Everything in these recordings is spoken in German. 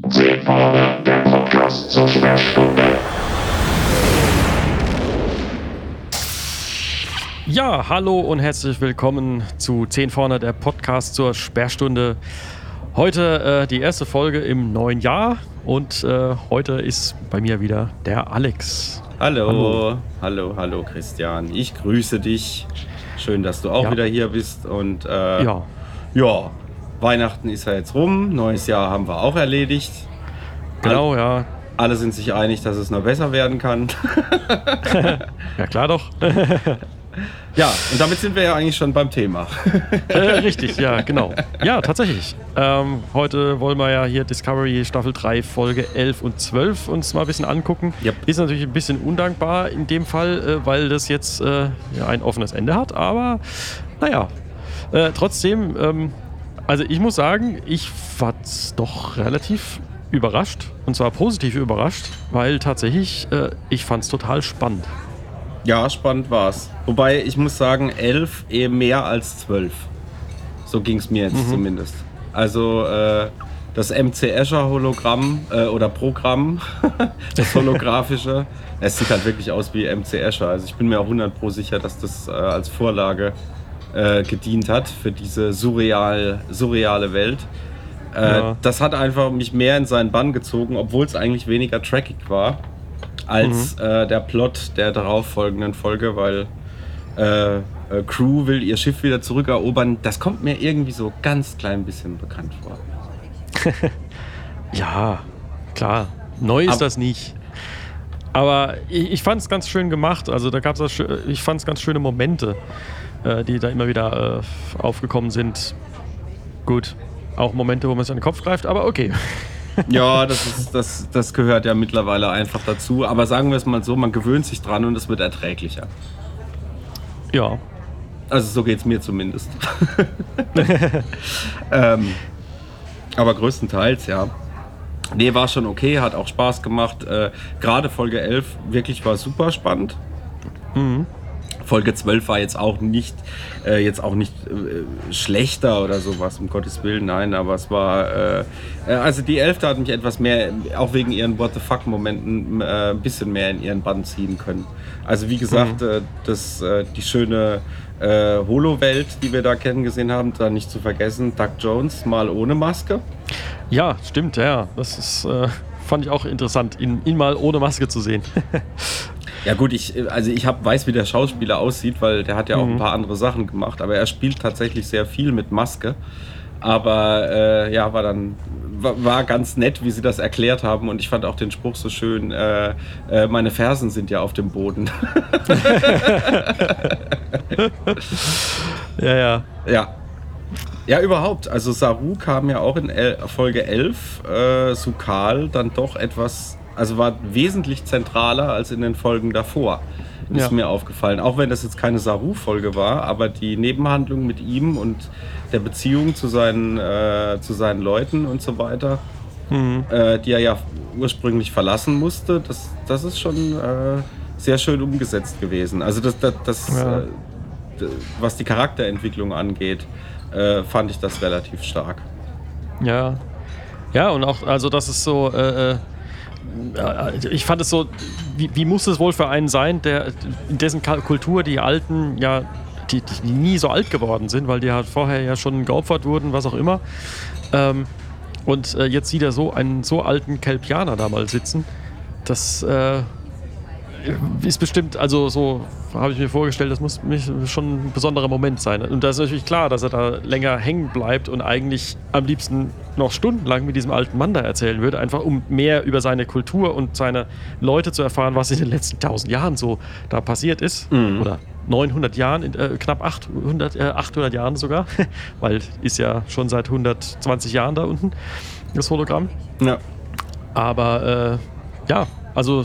Seefahrer, der Podcast zur Sperrstunde. Ja, hallo und herzlich willkommen zu 10 vorne, der Podcast zur Sperrstunde. Heute äh, die erste Folge im neuen Jahr und äh, heute ist bei mir wieder der Alex. Hallo. Hallo. hallo, hallo, Christian. Ich grüße dich. Schön, dass du auch Ja. wieder hier bist. Und äh, Ja, ja, Weihnachten ist ja jetzt rum. Neues Jahr haben wir auch erledigt. genau, ja. Alle sind sich einig, dass es noch besser werden kann. Ja, klar doch. ja, und damit sind wir ja eigentlich schon beim Thema. äh, richtig, ja, genau. Ja, tatsächlich. Ähm, heute wollen wir ja hier Discovery Staffel 3, Folge 11 und 12 uns mal ein bisschen angucken. Yep. Ist natürlich ein bisschen undankbar in dem Fall, äh, weil das jetzt äh, ja, ein offenes Ende hat, aber naja. Äh, trotzdem, ähm, also ich muss sagen, ich war doch relativ überrascht und zwar positiv überrascht, weil tatsächlich äh, ich fand es total spannend. ja, spannend war's. Wobei ich muss sagen, elf eher mehr als zwölf. So ging es mir jetzt zumindest. Also äh, das MC Azure Hologramm äh, oder Programm, das holographische, es sieht halt wirklich aus wie MC Azure. Also ich bin mir auch 100 pro sicher, dass das äh, als Vorlage äh, gedient hat für diese surreal, surreale Welt. Äh, Ja. Das hat einfach mich mehr in seinen Bann gezogen, obwohl es eigentlich weniger trackig war als äh, der Plot der darauffolgenden Folge, weil äh, äh, Crew will ihr Schiff wieder zurückerobern. Das kommt mir irgendwie so ganz klein bisschen bekannt vor. Ja, klar. Neu ist Ab- das nicht. Aber ich, ich fand es ganz schön gemacht. Also da gab es, ich fand es ganz schöne Momente, äh, die da immer wieder äh, aufgekommen sind. Gut, auch Momente, wo man sich an den Kopf greift, aber okay. Ja, das, ist, das, das gehört ja mittlerweile einfach dazu. Aber sagen wir es mal so, man gewöhnt sich dran und es wird erträglicher. Ja, Also so geht es mir zumindest. ähm, aber größtenteils, ja. Nee, war schon okay, hat auch Spaß gemacht. Äh, Gerade Folge 11 wirklich war super spannend. Folge 12 war jetzt auch nicht, äh, jetzt auch nicht äh, schlechter oder sowas, um Gottes Willen, nein, aber es war, äh, äh, also die 11. hat mich etwas mehr, auch wegen ihren What the fuck-Momenten, äh, ein bisschen mehr in ihren Bann ziehen können. Also wie gesagt, äh, das, die schöne äh, Holo-Welt, die wir da kennengesehen haben, da nicht zu vergessen, Doug Jones mal ohne Maske. ja, stimmt, ja. Das ist, fand ich auch interessant, ihn, ihn mal ohne Maske zu sehen. Ja gut, ich, also ich hab, weiß, wie der Schauspieler aussieht, weil der hat ja auch ein paar andere Sachen gemacht, aber er spielt tatsächlich sehr viel mit Maske. Aber äh, ja, war dann war, war ganz nett, wie sie das erklärt haben und ich fand auch den Spruch so schön. Äh, äh, meine Fersen sind ja auf dem Boden. ja, ja. ja. Ja, überhaupt. Also Saru kam ja auch in El Folge 11, äh, Sukal dann doch etwas, also war wesentlich zentraler als in den Folgen davor. Ist Ja. mir aufgefallen. Auch wenn das jetzt keine Saru-Folge war, aber die Nebenhandlung mit ihm und der Beziehung zu seinen, äh, zu seinen Leuten und so weiter, äh, die er ja ursprünglich verlassen musste, das, das ist schon äh, sehr schön umgesetzt gewesen. Also das, das, das Ja. äh, was die Charakterentwicklung angeht, äh, fand ich das relativ stark. Ja. Ja, und auch, also das ist so, äh, äh, ich fand es so, wie, wie muss es wohl für einen sein, der in dessen Kultur die Alten ja, die, die nie so alt geworden sind, weil die halt vorher ja schon geopfert wurden, was auch immer. Ähm, und äh, jetzt sieht er so einen so alten Kelpianer da mal sitzen. Das äh, ist bestimmt, also so habe ich mir vorgestellt, das muss mich schon ein besonderer Moment sein. Und da ist natürlich klar, dass er da länger hängen bleibt und eigentlich am liebsten noch stundenlang mit diesem alten Mann da erzählen würde, einfach um mehr über seine Kultur und seine Leute zu erfahren, was in den letzten tausend Jahren so da passiert ist. Oder 900 Jahren, äh, knapp 800, äh, 800 Jahren sogar, weil ist ja schon seit 120 Jahren da unten, das Hologramm. Ja. Aber äh, ja, also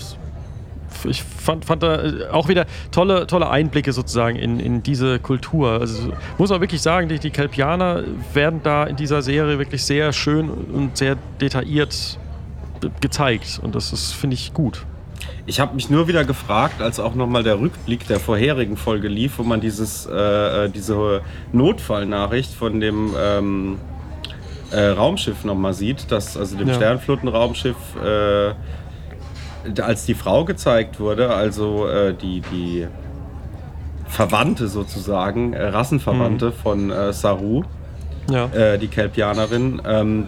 ich fand, fand da äh, auch wieder tolle, tolle Einblicke sozusagen in, in diese Kultur. Also muss man wirklich sagen, die, die Kelpianer werden da in dieser Serie wirklich sehr schön und sehr detailliert gezeigt. Und das ist, finde ich, gut. Ich habe mich nur wieder gefragt, als auch nochmal der Rückblick der vorherigen Folge lief, wo man dieses, äh, äh, diese Notfallnachricht von dem, ähm, äh, Raumschiff nochmal sieht, das, also dem Ja. Sternflottenraumschiff, äh, als die Frau gezeigt wurde, also äh, die, die Verwandte sozusagen, äh, Rassenverwandte von äh, Saru, Ja. äh, die Kelpianerin, ähm,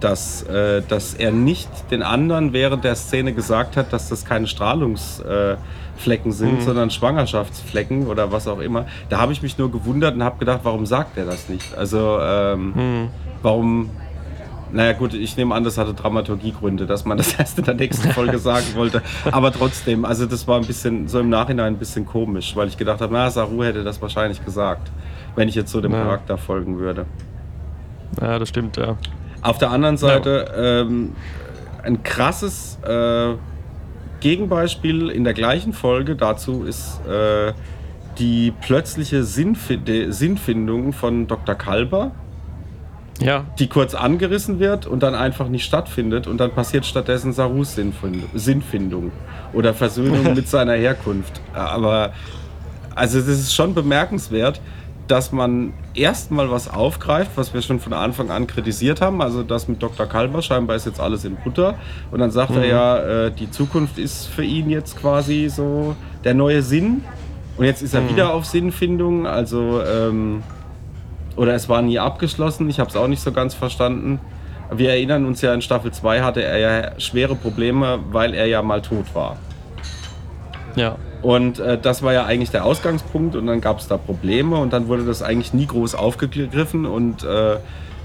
dass, äh, dass er nicht den anderen während der Szene gesagt hat, dass das keine Strahlungsflecken Flecken sind, sondern Schwangerschaftsflecken oder was auch immer. Da habe ich mich nur gewundert und habe gedacht, warum sagt er das nicht? Also ähm, warum... Naja gut, ich nehme an, das hatte Dramaturgiegründe, dass man das erst in der nächsten Folge sagen wollte. Aber trotzdem, also das war ein bisschen, so im Nachhinein ein bisschen komisch, weil ich gedacht habe, na, Saru hätte das wahrscheinlich gesagt, wenn ich jetzt so dem Ja. Charakter folgen würde. ja, das stimmt, ja. Auf der anderen Seite ähm, ein krasses äh, Gegenbeispiel in der gleichen Folge dazu ist äh, die plötzliche Sinnfi Sinnfindung von Dr. Kalber, Ja, die kurz angerissen wird und dann einfach nicht stattfindet und dann passiert stattdessen Sarus Sinnfind- Sinnfindung oder Versöhnung mit seiner Herkunft. Aber also das ist schon bemerkenswert, dass man erstmal was aufgreift, was wir schon von Anfang an kritisiert haben. Also das mit Dr. Kalber, scheinbar ist jetzt alles in Butter. Und dann sagt er ja, äh, die Zukunft ist für ihn jetzt quasi so der neue Sinn. Und jetzt ist er wieder auf Sinnfindung. Also, ähm, oder es war nie abgeschlossen. Ich habe es auch nicht so ganz verstanden. Wir erinnern uns ja, in Staffel 2 hatte er ja schwere Probleme, weil er ja mal tot war. ja. Und äh, das war ja eigentlich der Ausgangspunkt und dann gab es da Probleme und dann wurde das eigentlich nie groß aufgegriffen und äh,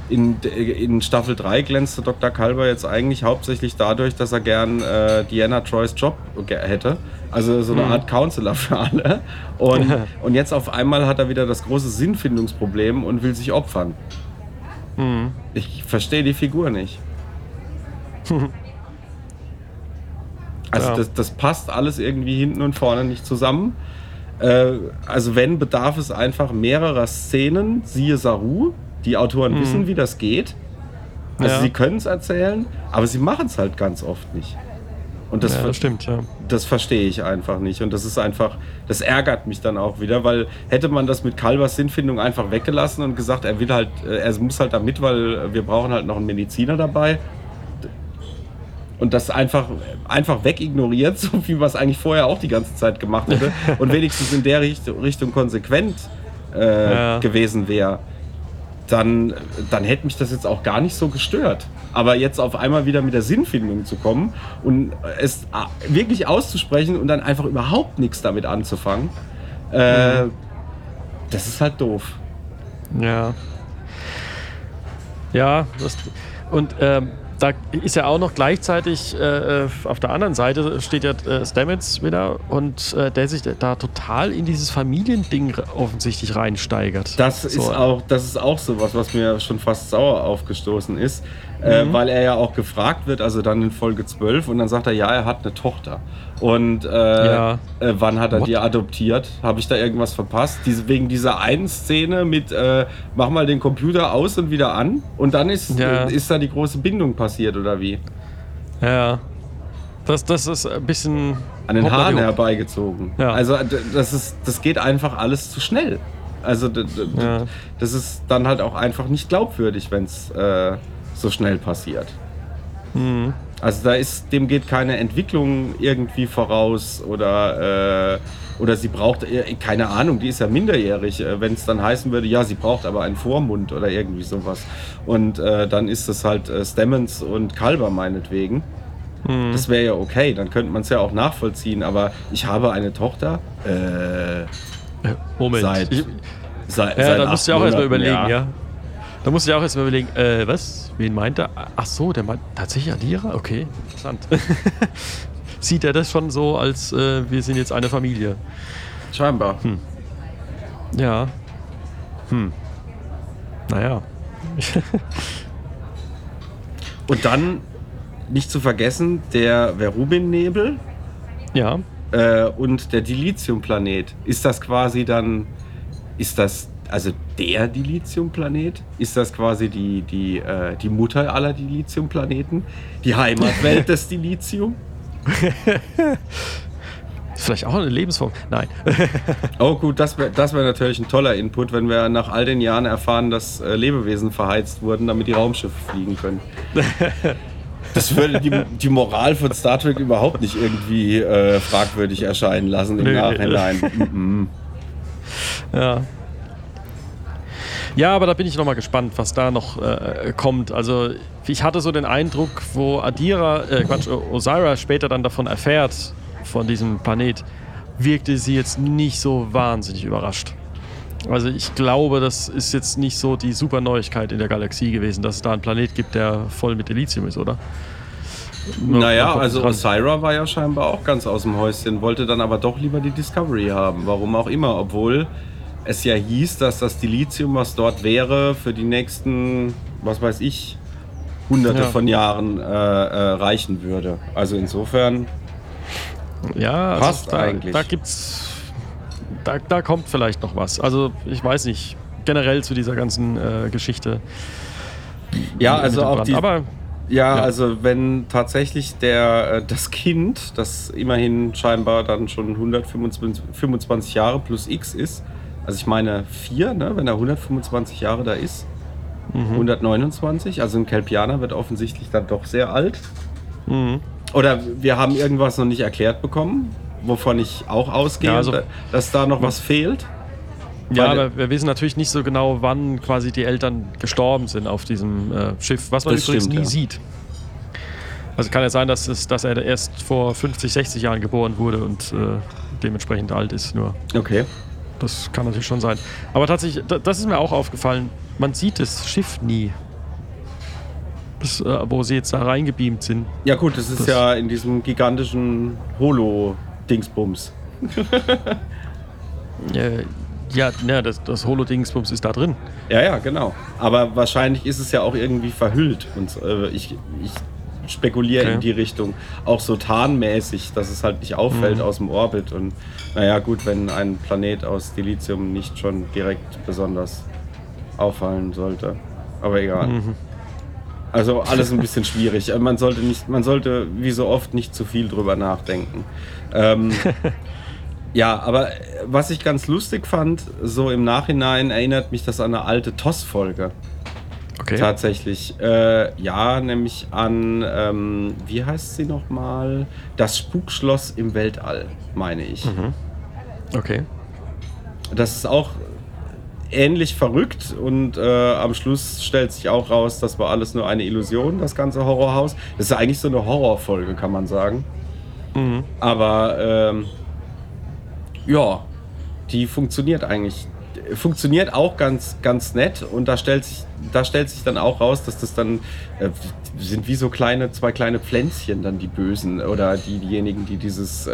in, in Staffel 3 glänzte Dr. Kalber jetzt eigentlich hauptsächlich dadurch, dass er gern äh, Diana Troys Job hätte. Also so eine Art Counselor für alle. Und, und jetzt auf einmal hat er wieder das große Sinnfindungsproblem und will sich opfern. Ich verstehe die Figur nicht. Also Ja. das, das passt alles irgendwie hinten und vorne nicht zusammen. Äh, also wenn, bedarf es einfach mehrerer Szenen, siehe Saru. Die Autoren wissen, wie das geht. Also Ja. sie können es erzählen, aber sie machen es halt ganz oft nicht. Und das, ja, das stimmt, ja. das verstehe ich einfach nicht. Und das ist einfach, das ärgert mich dann auch wieder, weil hätte man das mit Kalbers Sinnfindung einfach weggelassen und gesagt, er will halt, äh, er muss halt da mit, weil wir brauchen halt noch einen Mediziner dabei. Und das einfach, einfach wegignoriert, so wie man es eigentlich vorher auch die ganze Zeit gemacht hätte. und wenigstens in der Richtung, Richtung konsequent äh, Ja. gewesen wäre dann, dann hätte mich das jetzt auch gar nicht so gestört. Aber jetzt auf einmal wieder mit der Sinnfindung zu kommen und es a- wirklich auszusprechen und dann einfach überhaupt nichts damit anzufangen, äh, das ist halt doof. Ja. Ja, das, und ähm, da ist ja auch noch gleichzeitig äh, äh, auf der anderen Seite steht ja äh, Stamets wieder und äh, der sich da total in dieses Familiending offensichtlich reinsteigert. Das So, ist auch, das ist auch sowas, was mir schon fast sauer aufgestoßen ist, äh, Mhm. weil er ja auch gefragt wird, also dann in Folge 12 und dann sagt er, ja, er hat eine Tochter. Und äh, Ja. äh, wann hat er What? die adoptiert? Habe ich da irgendwas verpasst? Diese, wegen dieser einen Szene mit, äh, mach mal den Computer aus und wieder an und dann ist, Ja. ist da die große Bindung passiert oder wie? Ja. Das, das ist ein bisschen. An den Haaren herbeigezogen. Ja. Also das, ist, das geht einfach alles zu schnell. Also d- d- d- Ja. das ist dann halt auch einfach nicht glaubwürdig, wenn es äh, so schnell passiert. Mhm. Also da ist, dem geht keine Entwicklung irgendwie voraus oder, äh, oder sie braucht, äh, keine Ahnung, die ist ja minderjährig, äh, wenn es dann heißen würde, ja, sie braucht aber einen Vormund oder irgendwie sowas. Und äh, dann ist es halt äh, Stemmons und Kalber meinetwegen. Mhm. Das wäre ja okay, dann könnte man es ja auch nachvollziehen, aber ich habe eine Tochter. Äh, Moment. Seit- ich, seit, ja, seit da musst du ja auch erstmal überlegen, ja. Da musst du ja auch erstmal überlegen, äh, was? Wen meint er? Ach so, der meint tatsächlich Adira? Okay, interessant. Sieht er das schon so, als äh, wir sind jetzt eine Familie? Scheinbar. Ja. Hm. Naja. Und dann nicht zu vergessen, der Verubin-Nebel Ja. äh, und der Dilithium-Planet. Ist das quasi dann, ist das also der Dilithium-Planet? Ist das quasi die, die, äh, die Mutter aller Dilithium-Planeten? Die Heimatwelt des Dilithium? Vielleicht auch eine Lebensform. Nein. Oh gut, das wäre das wär natürlich ein toller Input, wenn wir nach all den Jahren erfahren, dass äh, Lebewesen verheizt wurden, damit die Raumschiffe fliegen können. Das würde die, die Moral von Star Trek überhaupt nicht irgendwie äh, fragwürdig erscheinen lassen im. Nachhinein. Ja. Ja, aber da bin ich noch mal gespannt, was da noch äh, kommt. Also ich hatte so den Eindruck, wo Adira, äh, Quatsch, Osira später dann davon erfährt, von diesem Planet, wirkte sie jetzt nicht so wahnsinnig überrascht. Also ich glaube, das ist jetzt nicht so die super Neuigkeit in der Galaxie gewesen, dass es da einen Planet gibt, der voll mit Elysium ist, oder? Nur- Naja, also dran. Osira war ja scheinbar auch ganz aus dem Häuschen, wollte dann aber doch lieber die Discovery haben. Warum auch immer, obwohl es ja hieß, dass das Dilithium, was dort wäre, für die nächsten, was weiß ich, hunderte Ja. von Jahren äh, äh, reichen würde. Also insofern, Ja, also Passt da, eigentlich. Da gibt's. Da, da kommt vielleicht noch was. Also, ich weiß nicht. Generell zu dieser ganzen äh, Geschichte. ja, also auch die, Aber Ja, Ja. also wenn tatsächlich der, äh, das Kind, das immerhin scheinbar dann schon 125 25 Jahre plus X ist, also ich meine vier, ne, wenn er 125 Jahre da ist, Mhm. 129, also ein Kelpianer wird offensichtlich dann doch sehr alt. Mhm. Oder wir haben irgendwas noch nicht erklärt bekommen, wovon ich auch ausgehe, Ja, also- da- dass da noch was fehlt. ja, Weil- aber wir wissen natürlich nicht so genau, wann quasi die Eltern gestorben sind auf diesem äh, Schiff, was man übrigens stimmt, nie ja. sieht. Also kann ja sein, dass, es, dass er erst vor 50, 60 Jahren geboren wurde und äh, dementsprechend alt ist. Nur Okay. Das kann natürlich schon sein. Aber tatsächlich, da- das ist mir auch aufgefallen. Man sieht das Schiff nie. Das, äh, wo sie jetzt da reingebeamt sind. Ja gut, das ist Das- ja in diesem gigantischen Holo-Dingsbums. Ja, ne, das, das Holo-Dingsbums ist da drin. Ja, ja, genau. Aber wahrscheinlich ist es ja auch irgendwie verhüllt. Und äh, ich, ich spekuliere Okay. in die Richtung. Auch so tarnmäßig, dass es halt nicht auffällt Mhm. aus dem Orbit. Und naja, gut, wenn ein Planet aus Dilithium nicht schon direkt besonders auffallen sollte. Aber egal. Mhm. Also alles ein bisschen schwierig. Äh, Man sollte nicht, man sollte wie so oft nicht zu viel drüber nachdenken. Ähm, ja, aber was ich ganz lustig fand, so im Nachhinein erinnert mich das an eine alte TOS-Folge. Okay. Tatsächlich. Äh, ja, nämlich an, ähm, wie heißt sie nochmal? Das Spukschloss im Weltall, meine ich. Okay. Das ist auch ähnlich verrückt und äh, am Schluss stellt sich auch raus, das war alles nur eine Illusion, das ganze Horrorhaus. Das ist eigentlich so eine Horrorfolge, kann man sagen. Mhm. Aber ähm, ja, die funktioniert eigentlich. Funktioniert auch ganz, ganz nett und da stellt sich, da stellt sich dann auch raus, dass das dann äh, sind wie so kleine, zwei kleine Pflänzchen dann die Bösen oder die, diejenigen, die dieses äh,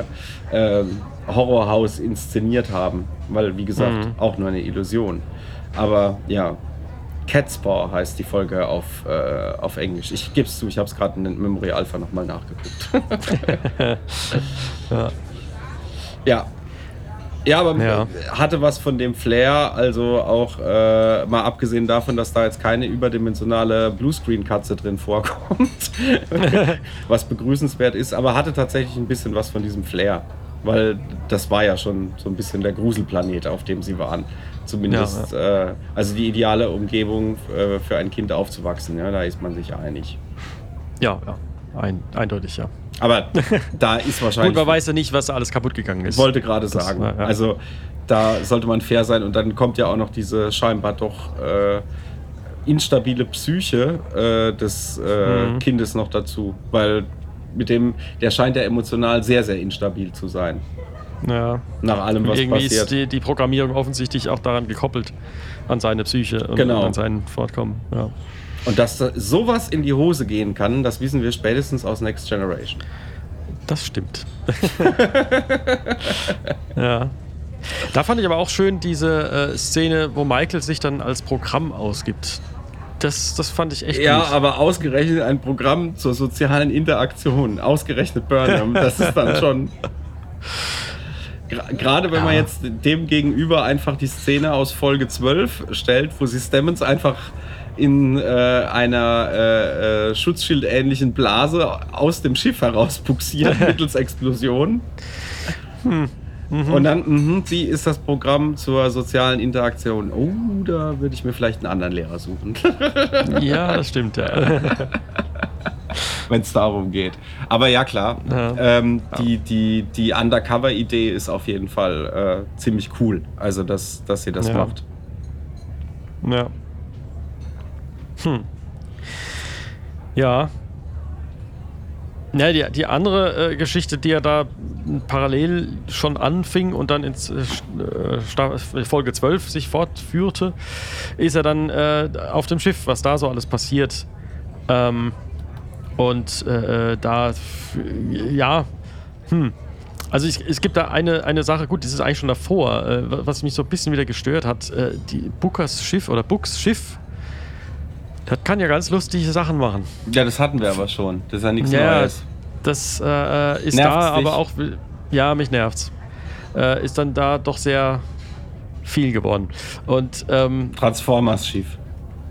äh, äh, Horrorhaus inszeniert haben. Weil, wie gesagt, Mhm. auch nur eine Illusion. Aber ja, Catspaw heißt die Folge auf, äh, auf Englisch. Ich gebe es zu, ich habe es gerade in Memory Alpha nochmal nachgeguckt. Ja. Ja. Ja, aber Ja. hatte was von dem Flair, also auch äh, mal abgesehen davon, dass da jetzt keine überdimensionale Bluescreen-Katze drin vorkommt, was begrüßenswert ist, aber hatte tatsächlich ein bisschen was von diesem Flair, weil das war ja schon so ein bisschen der Gruselplanet, auf dem sie waren. Zumindest, Äh, also die ideale Umgebung äh, für ein Kind aufzuwachsen, ja, da ist man sich einig. Ja, ja. Ein, eindeutig, ja. Aber da ist Gut, wahrscheinlich. man weiß ja nicht, was da alles kaputt gegangen ist. Ich wollte gerade sagen. war- ja. Also da sollte man fair sein und dann kommt ja auch noch diese scheinbar doch äh, instabile Psyche äh, des äh, Mhm. Kindes noch dazu, weil mit dem, der scheint ja emotional sehr, sehr instabil zu sein. Ja. Nach allem, was Irgendwie ist passiert. die, die Programmierung offensichtlich auch daran gekoppelt, an seine Psyche und Genau. an sein Fortkommen. Ja. Und dass da sowas in die Hose gehen kann, das wissen wir spätestens aus Next Generation. Das stimmt. ja. Da fand ich aber auch schön diese äh, Szene, wo Michael sich dann als Programm ausgibt. Das, das fand ich echt Ja, gut. aber ausgerechnet ein Programm zur sozialen Interaktion, ausgerechnet Burnham, das ist dann schon. Gerade wenn man Ja. jetzt dem gegenüber einfach die Szene aus Folge 12 stellt, wo sie Stemmons einfach in äh, einer äh, äh, Schutzschildähnlichen Blase aus dem Schiff heraus buxiert mittels Explosion. Und dann, mhm, sie ist das Programm zur sozialen Interaktion. Oh, da würde ich mir vielleicht einen anderen Lehrer suchen, Ja, das stimmt, ja. wenn es darum geht. Aber ja, klar, Ja. ähm, die, die, die Undercover-Idee ist auf jeden Fall äh, ziemlich cool. Also, dass, dass sie das Ja. macht. Ja. Hm. Ja. Ja, die, die andere äh, Geschichte, die er da parallel schon anfing und dann ins äh, äh, Sta- Folge 12 sich fortführte, ist er dann äh, auf dem Schiff, was da so alles passiert. Ähm, und äh, äh, da, ja, hm. Also ich, es gibt da eine, eine Sache, gut, das ist eigentlich schon davor, äh, was mich so ein bisschen wieder gestört hat. Äh, die Bookers Schiff oder Books Schiff, das kann ja ganz lustige Sachen machen. Ja, das hatten wir aber schon. Das ist ja nichts Ja, Neues. das äh, ist Nervt's da dich? aber auch, ja, mich nervt's. Äh, ist dann da doch sehr viel geworden. Und ähm, Transformers-Schiff.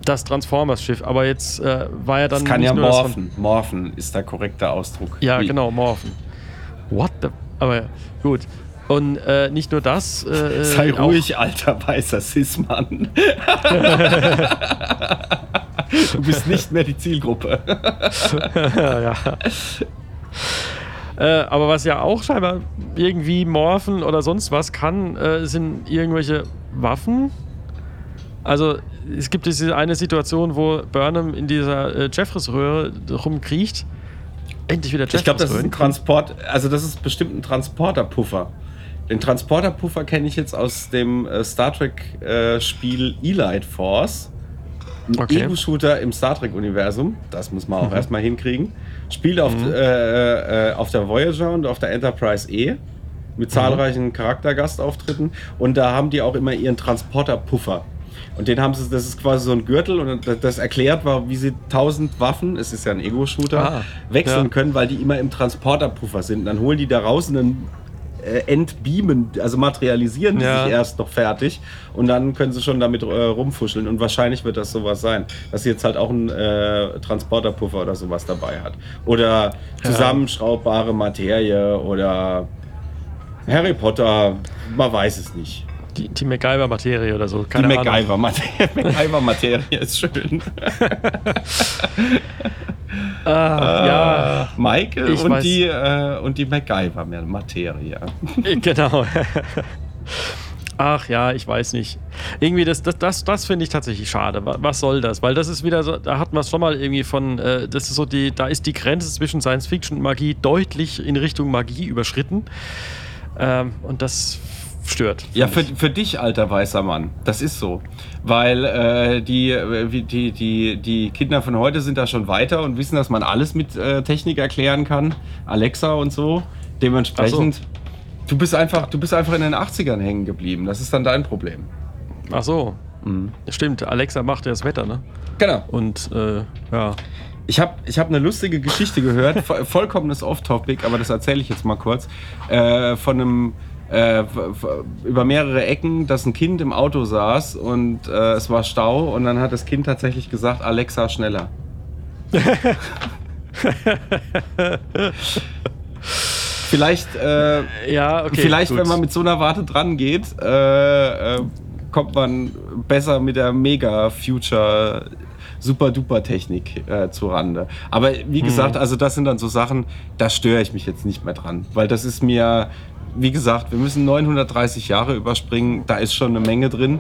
das Transformers-Schiff, aber jetzt äh, war ja dann. Das kann ja morphen. Morphen ist der korrekte Ausdruck. Ja, Wie- genau, morphen. What the. Aber ja, gut. Und äh, nicht nur das. Äh, Sei auch- ruhig, alter weißer Cis-Mann. du bist nicht mehr die Zielgruppe. ja, ja. Äh, aber was ja auch scheinbar irgendwie morphen oder sonst was kann, äh, sind irgendwelche Waffen. Also es gibt diese eine Situation, wo Burnham in dieser äh, Jeffries-Röhre rumkriecht. Endlich wieder Ich glaube, das ist ein. Transport, also das ist bestimmt ein Transporterpuffer. Den Transporterpuffer kenne ich jetzt aus dem äh, Star Trek äh, Elite Force. Ein Okay. Ego-Shooter im Star Trek-Universum. Das muss man auch Mhm. erstmal hinkriegen. Spielt auf, äh, äh, auf der Voyager und auf der Enterprise E. Mit zahlreichen Charaktergastauftritten. Und da haben die auch immer ihren Transporterpuffer. Und den haben sie, das ist quasi so ein Gürtel und das- erklärt war, wie sie tausend Waffen, es ist ja ein Ego-Shooter, Ah, wechseln ja. können, weil die immer im Transporterpuffer sind. Dann holen die da raus und dann äh, entbeamen, also materialisieren die Ja. sich erst noch fertig und dann können sie schon damit äh, rumfuscheln und wahrscheinlich wird das sowas sein, dass sie jetzt halt auch einen äh, Transporterpuffer oder sowas dabei hat. Oder zusammenschraubbare Materie oder Harry Potter, man weiß es nicht. Die, die MacGyver-Materie oder so. Die Keine Ahnung. MacGyver-Materie MacGyver-Materie ist schön. Ah, ja, Michael Ich und weiß. die, äh, und die MacGyver-Materie. genau. Ach ja, ich weiß nicht. Irgendwie, das, das, das, das finde ich tatsächlich schade. Wa- Was soll das? Weil das ist wieder so, da hat man es schon mal irgendwie von, äh, das ist so die, da ist die Grenze zwischen Science Fiction und Magie deutlich in Richtung Magie überschritten. Ähm, und das stört. Ja, für, für dich, alter weißer Mann. Das ist so. Weil äh, die, die, die, die Kinder von heute sind da schon weiter und wissen, dass man alles mit äh, Technik erklären kann. Alexa und so. Dementsprechend. Du bist einfach, du bist einfach in den 80ern hängen geblieben. Das ist dann dein Problem. Ach so. Mhm. Stimmt, Alexa macht ja das Wetter, ne? Genau. Und äh, ja. Ich habe ich hab eine lustige Geschichte gehört, vo- vollkommenes Off-Topic, aber das erzähle ich jetzt mal kurz. Äh, von einem, äh, über mehrere Ecken, dass ein Kind im Auto saß und äh, es war Stau und dann hat das Kind tatsächlich gesagt, Alexa, schneller. Vielleicht, äh, Ja, okay. vielleicht gut. wenn man mit so einer Warte dran geht, äh, äh, kommt man besser mit der Mega-Future Super-Duper-Technik äh, zu Rande. Aber wie Hm. gesagt, also das sind dann so Sachen, da störe ich mich jetzt nicht mehr dran. Weil das ist mir, wie gesagt, wir müssen 930 Jahre überspringen, da ist schon eine Menge drin.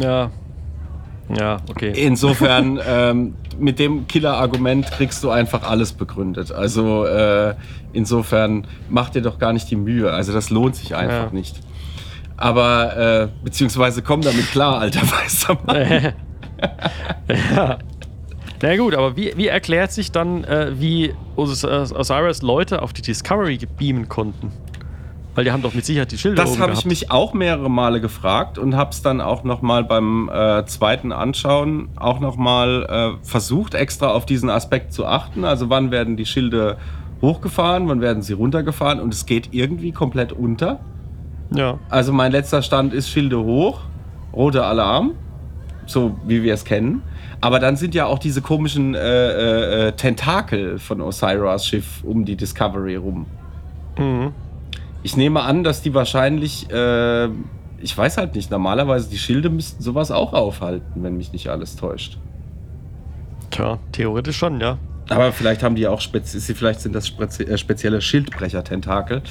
Ja. Ja, okay. Insofern, ähm, mit dem Killer-Argument kriegst du einfach alles begründet. Also äh, insofern mach dir doch gar nicht die Mühe. Also das lohnt sich einfach Ja. nicht. Aber, äh, beziehungsweise komm damit klar, alter weißer Mann. ja. Na gut, aber wie, wie erklärt sich dann, äh, wie Os Osiris Leute auf die Discovery beamen konnten? Weil die haben doch mit Sicherheit die Schilder Das habe ich mich auch mehrere Male gefragt und habe es dann auch noch mal beim äh, zweiten Anschauen auch noch mal äh, versucht, extra auf diesen Aspekt zu achten. Also wann werden die Schilde hochgefahren, wann werden sie runtergefahren und es geht irgendwie komplett unter. Ja. Also mein letzter Stand ist Schilde hoch, roter Alarm, so wie wir es kennen. Aber dann sind ja auch diese komischen äh, äh, äh Tentakel von Osiris Schiff um die Discovery rum. Mhm. Ich nehme an, dass die wahrscheinlich, äh, ich weiß halt nicht, normalerweise die Schilde müssten sowas auch aufhalten, wenn mich nicht alles täuscht. Tja, theoretisch schon, ja. Aber vielleicht haben die auch spezi vielleicht sind das äh, spezielle Schildbrecher-Tentakel.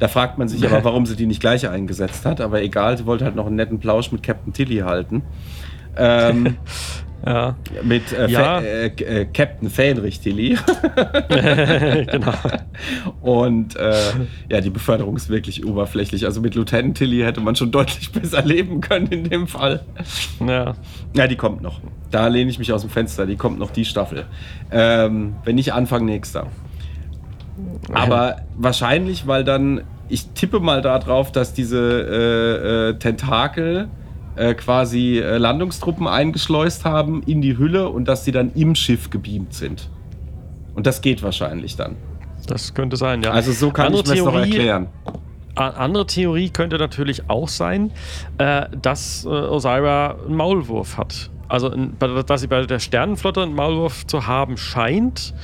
Da fragt man sich aber, warum sie die nicht gleich eingesetzt hat. Aber egal, sie wollte halt noch einen netten Plausch mit Captain Tilly halten. Ähm, ja. Mit äh, ja. äh, äh, Captain Fähnrich Tilly. genau. Und äh, ja, die Beförderung ist wirklich oberflächlich. Also mit Lieutenant Tilly hätte man schon deutlich besser leben können in dem Fall. Ja. Ja, die kommt noch. Da lehne ich mich aus dem Fenster. Die kommt noch die Staffel. Ähm, wenn nicht Anfang nächster. Aber wahrscheinlich, weil dann, ich tippe mal darauf, dass diese äh, äh, Tentakel äh, quasi äh, Landungstruppen eingeschleust haben in die Hülle und dass sie dann im Schiff gebeamt sind. Und das geht wahrscheinlich dann. Das könnte sein, ja. Also so kann andere ich mir das noch erklären. Andere Theorie könnte natürlich auch sein, äh, dass äh, Osira einen Maulwurf hat. Also, dass sie bei der Sternenflotte einen Maulwurf zu haben scheint.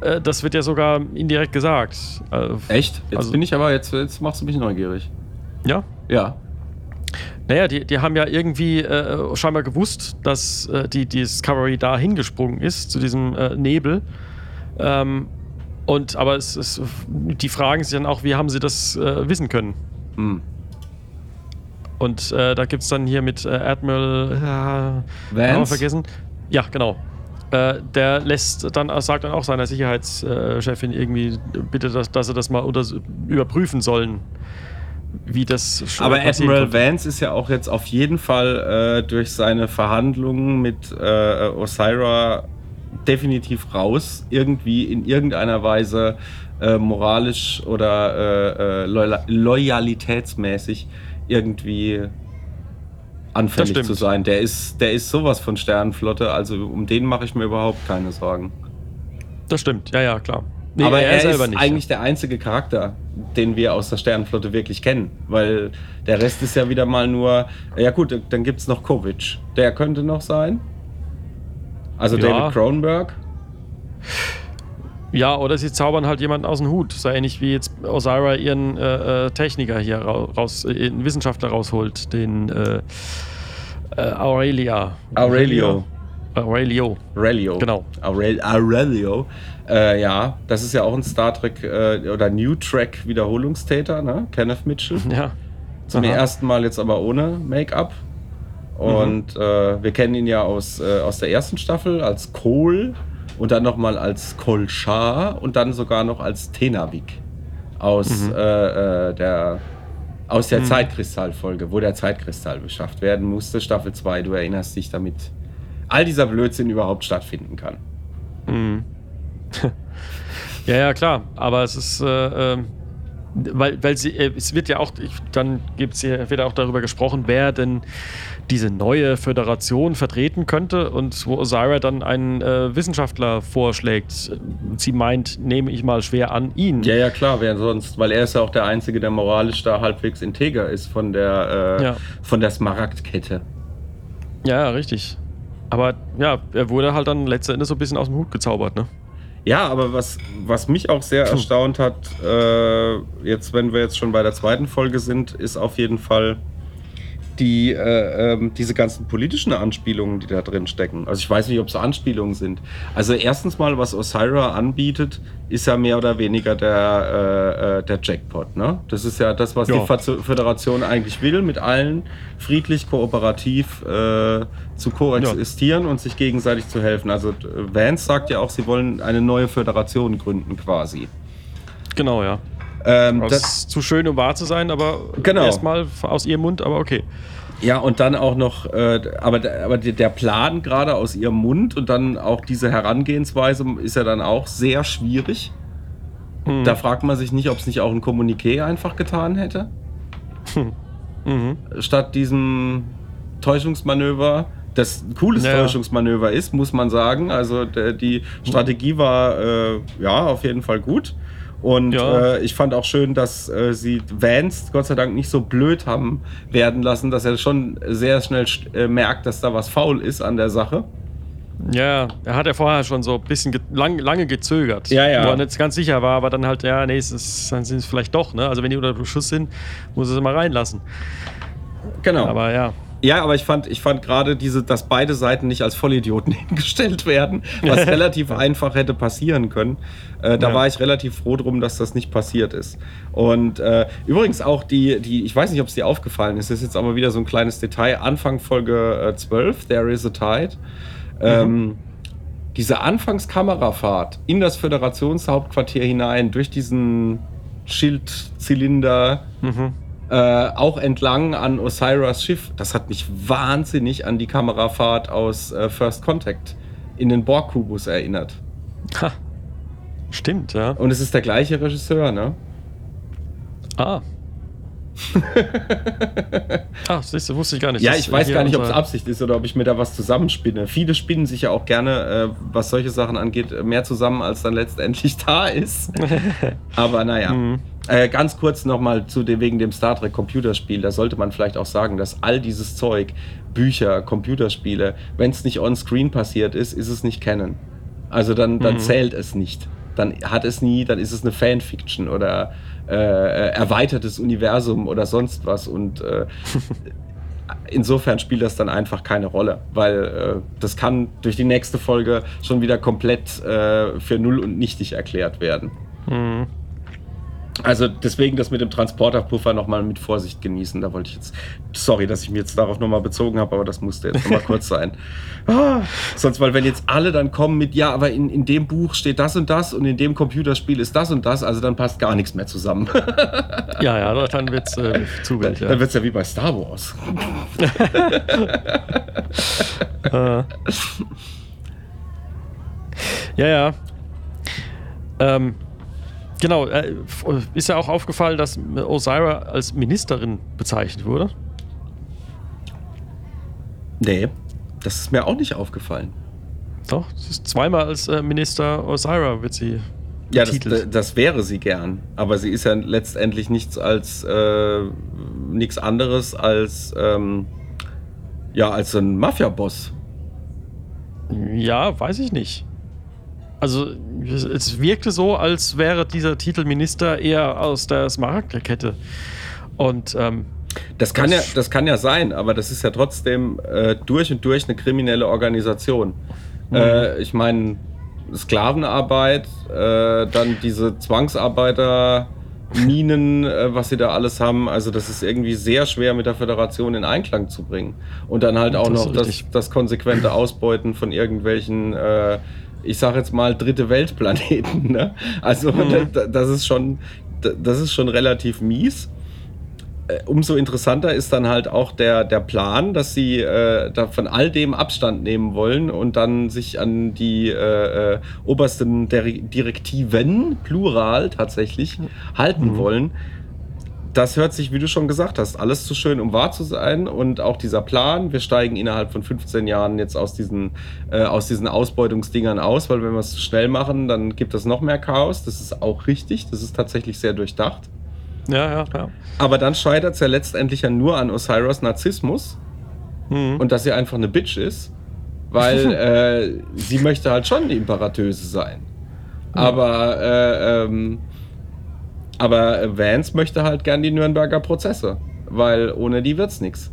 Äh, das wird ja sogar indirekt gesagt. Echt? Jetzt also, bin ich aber, jetzt, jetzt machst du mich neugierig. Ja? Ja. Naja, die, die haben ja irgendwie äh, scheinbar gewusst, dass äh, die, die Discovery da hingesprungen ist, zu diesem äh, Nebel. Ähm, und aber es, es, die fragen sich dann auch, wie haben sie das äh, wissen können? Hm. Und äh, da gibt es dann hier mit äh, Admiral äh, Vance? vergessen. Ja, genau. Äh, der lässt dann, sagt dann auch seiner Sicherheitschefin irgendwie, bitte, dass, dass sie das mal unter, überprüfen sollen wie das schon Aber Admiral. Vance ist ja auch jetzt auf jeden Fall äh, durch seine Verhandlungen mit äh, Osira definitiv raus, irgendwie in irgendeiner Weise äh, moralisch oder äh, äh, loyalitätsmäßig irgendwie anfällig zu sein. Der ist, der ist sowas von Sternenflotte, also um den mache ich mir überhaupt keine Sorgen. Das stimmt, ja, ja, klar. Nee, aber er, er ist nicht, eigentlich ja. der einzige Charakter, den wir aus der Sternenflotte wirklich kennen. Weil der Rest ist ja wieder mal nur. Ja, gut, dann gibt es noch Kovic. Der könnte noch sein. Also ja. David Cronenberg. Ja, oder sie zaubern halt jemanden aus dem Hut. So ähnlich wie jetzt Osira ihren äh, äh Techniker hier raus, äh, ihren Wissenschaftler rausholt, den äh, äh Aurelia. Aurelio. Aurelio. Aurelio. Genau. Aurel Aurelio. Äh, ja, das ist ja auch ein Star Trek äh, oder New Trek Wiederholungstäter, ne? Kenneth Mitchell. Ja. Zum Aha. ersten Mal jetzt aber ohne Make-up. Und mhm. äh, wir kennen ihn ja aus, äh, aus der ersten Staffel als Cole und dann nochmal als Kolchar und dann sogar noch als Tenavik aus mhm. Äh, äh, der aus der mhm. Zeitkristallfolge, wo der Zeitkristall beschafft werden musste, Staffel 2. Du erinnerst dich, damit all dieser Blödsinn überhaupt stattfinden kann. Mhm. ja, ja, klar. Aber es ist, äh, äh, weil, weil sie, äh, es wird ja auch, ich, dann gibt es ja, wird auch darüber gesprochen, wer denn diese neue Föderation vertreten könnte und wo Osira dann einen äh, Wissenschaftler vorschlägt. Sie meint, nehme ich mal schwer an, ihn. Ja, ja, klar, wer sonst, weil er ist ja auch der Einzige, der moralisch da halbwegs integer ist von der, äh, ja. von der Smaragdkette. Ja, richtig. Aber ja, er wurde halt dann letzten Endes so ein bisschen aus dem Hut gezaubert, ne? Ja, aber was, was mich auch sehr erstaunt hat, äh, jetzt, wenn wir jetzt schon bei der zweiten Folge sind, ist auf jeden Fall die, äh, äh, diese ganzen politischen Anspielungen, die da drin stecken. Also ich weiß nicht, ob es Anspielungen sind. Also erstens mal, was Osira anbietet, ist ja mehr oder weniger der, äh, äh der Jackpot. Ne? Das ist ja das, was ja. die Föderation eigentlich will, mit allen friedlich, kooperativ äh, zu koexistieren ja. und sich gegenseitig zu helfen. Also Vance sagt ja auch, sie wollen eine neue Föderation gründen quasi. Genau, ja. Ähm, das ist zu schön, um wahr zu sein, aber genau. erstmal aus ihrem Mund, aber okay. Ja, und dann auch noch, äh, aber, aber der Plan gerade aus ihrem Mund und dann auch diese Herangehensweise ist ja dann auch sehr schwierig. Hm. Da fragt man sich nicht, ob es nicht auch ein Kommuniqué einfach getan hätte. Hm. Mhm. Statt diesem Täuschungsmanöver das ein cooles ja. Täuschungsmanöver ist, muss man sagen. Also die Strategie war äh, ja auf jeden Fall gut. Und ja. äh, ich fand auch schön, dass äh, sie Vance Gott sei Dank nicht so blöd haben werden lassen, dass er schon sehr schnell äh, merkt, dass da was faul ist an der Sache. Ja, er hat ja vorher schon so ein bisschen ge lang, lange gezögert. Ja, ja. Wo er nicht ganz sicher war, aber dann halt, ja, nee, es ist, dann sind es vielleicht doch, ne? Also wenn die unter Beschuss sind, muss er sie mal reinlassen. Genau. Aber ja. Ja, aber ich fand, ich fand gerade diese, dass beide Seiten nicht als Vollidioten hingestellt werden, was relativ einfach hätte passieren können. Äh, da Ja. war ich relativ froh drum, dass das nicht passiert ist. Und äh, übrigens auch die, die, ich weiß nicht, ob es dir aufgefallen ist, ist jetzt aber wieder so ein kleines Detail. Anfang Folge äh, 12, There is a Tide. Ähm, diese Anfangskamerafahrt in das Föderationshauptquartier hinein, durch diesen Schildzylinder, Mhm. Äh, auch entlang an Osiris Schiff. Das hat mich wahnsinnig an die Kamerafahrt aus äh, First Contact in den Borg-Kubus erinnert. Ha. Stimmt, ja. Und es ist der gleiche Regisseur, ne? Ah. ah, siehst du, wusste ich gar nicht. Ja, ich weiß gar nicht, ob es Absicht ist oder ob ich mir da was zusammenspinne. Viele spinnen sich ja auch gerne, äh, was solche Sachen angeht, mehr zusammen, als dann letztendlich da ist. Aber naja. Mhm. Äh, ganz kurz nochmal zu dem, wegen dem Star Trek Computerspiel. Da sollte man vielleicht auch sagen, dass all dieses Zeug, Bücher, Computerspiele, wenn es nicht on-screen passiert ist, ist es nicht Canon. Also dann, dann Mhm. zählt es nicht. Dann hat es nie, dann ist es eine Fanfiction oder äh, äh, erweitertes Universum oder sonst was. Und äh, insofern spielt das dann einfach keine Rolle, weil äh, das kann durch die nächste Folge schon wieder komplett äh, für null und nichtig erklärt werden. Mhm. Also deswegen das mit dem Transporterpuffer nochmal mit Vorsicht genießen. Da wollte ich jetzt, sorry, dass ich mich jetzt darauf nochmal bezogen habe, aber das musste jetzt nochmal kurz sein. Ah, sonst, weil wenn jetzt alle dann kommen mit, ja, aber in, in dem Buch steht das und das und in dem Computerspiel ist das und das, also dann passt gar nichts mehr zusammen. Ja, ja, dann wird es äh, zu wild. Ja. Dann wird es ja wie bei Star Wars. Äh. ja, ja. Ähm, genau, äh, f- ist ja auch aufgefallen, dass Osira als Ministerin bezeichnet wurde. Nee, das ist mir auch nicht aufgefallen. Doch, zweimal als äh, Minister Osira wird sie Ja, das, das wäre sie gern. Aber sie ist ja letztendlich nichts als äh, nichts anderes als ähm, ja als ein Mafia-Boss. Ja, weiß ich nicht. Also, es, wirkte so, als wäre dieser Titel Minister eher aus der Smaragdkette. Und ähm, Das kann Das- ja, das kann ja sein, aber das ist ja trotzdem äh, durch und durch eine kriminelle Organisation. Äh, ich meine, Sklavenarbeit, äh, dann diese Zwangsarbeiter, Minen, äh, was sie da alles haben. Also das ist irgendwie sehr schwer mit der Föderation in Einklang zu bringen. Und dann halt auch Das noch das, das konsequente Ausbeuten von irgendwelchen, äh, ich sag jetzt mal, dritte Weltplaneten. Ne? Also Mhm. da- das ist schon, das ist schon relativ mies äh, umso interessanter ist dann halt auch der, der Plan, dass sie äh, da von all dem Abstand nehmen wollen und dann sich an die äh, äh, obersten Direktiven, plural tatsächlich, halten wollen. Das hört sich, wie du schon gesagt hast, alles zu schön, um wahr zu sein. Und auch dieser Plan, wir steigen innerhalb von 15 Jahren jetzt aus diesen, äh, aus diesen Ausbeutungsdingern aus, weil wenn wir es zu schnell machen, dann gibt es noch mehr Chaos. Das ist auch richtig, das ist tatsächlich sehr durchdacht. ja, ja, ja. Aber dann scheitert es ja letztendlich ja nur an Osiris Narzissmus Mhm. und dass sie einfach eine Bitch ist, weil äh, sie möchte halt schon die Imperatöse sein. Aber, äh, ähm, aber Vance möchte halt gern die Nürnberger Prozesse, weil ohne die wird's nichts.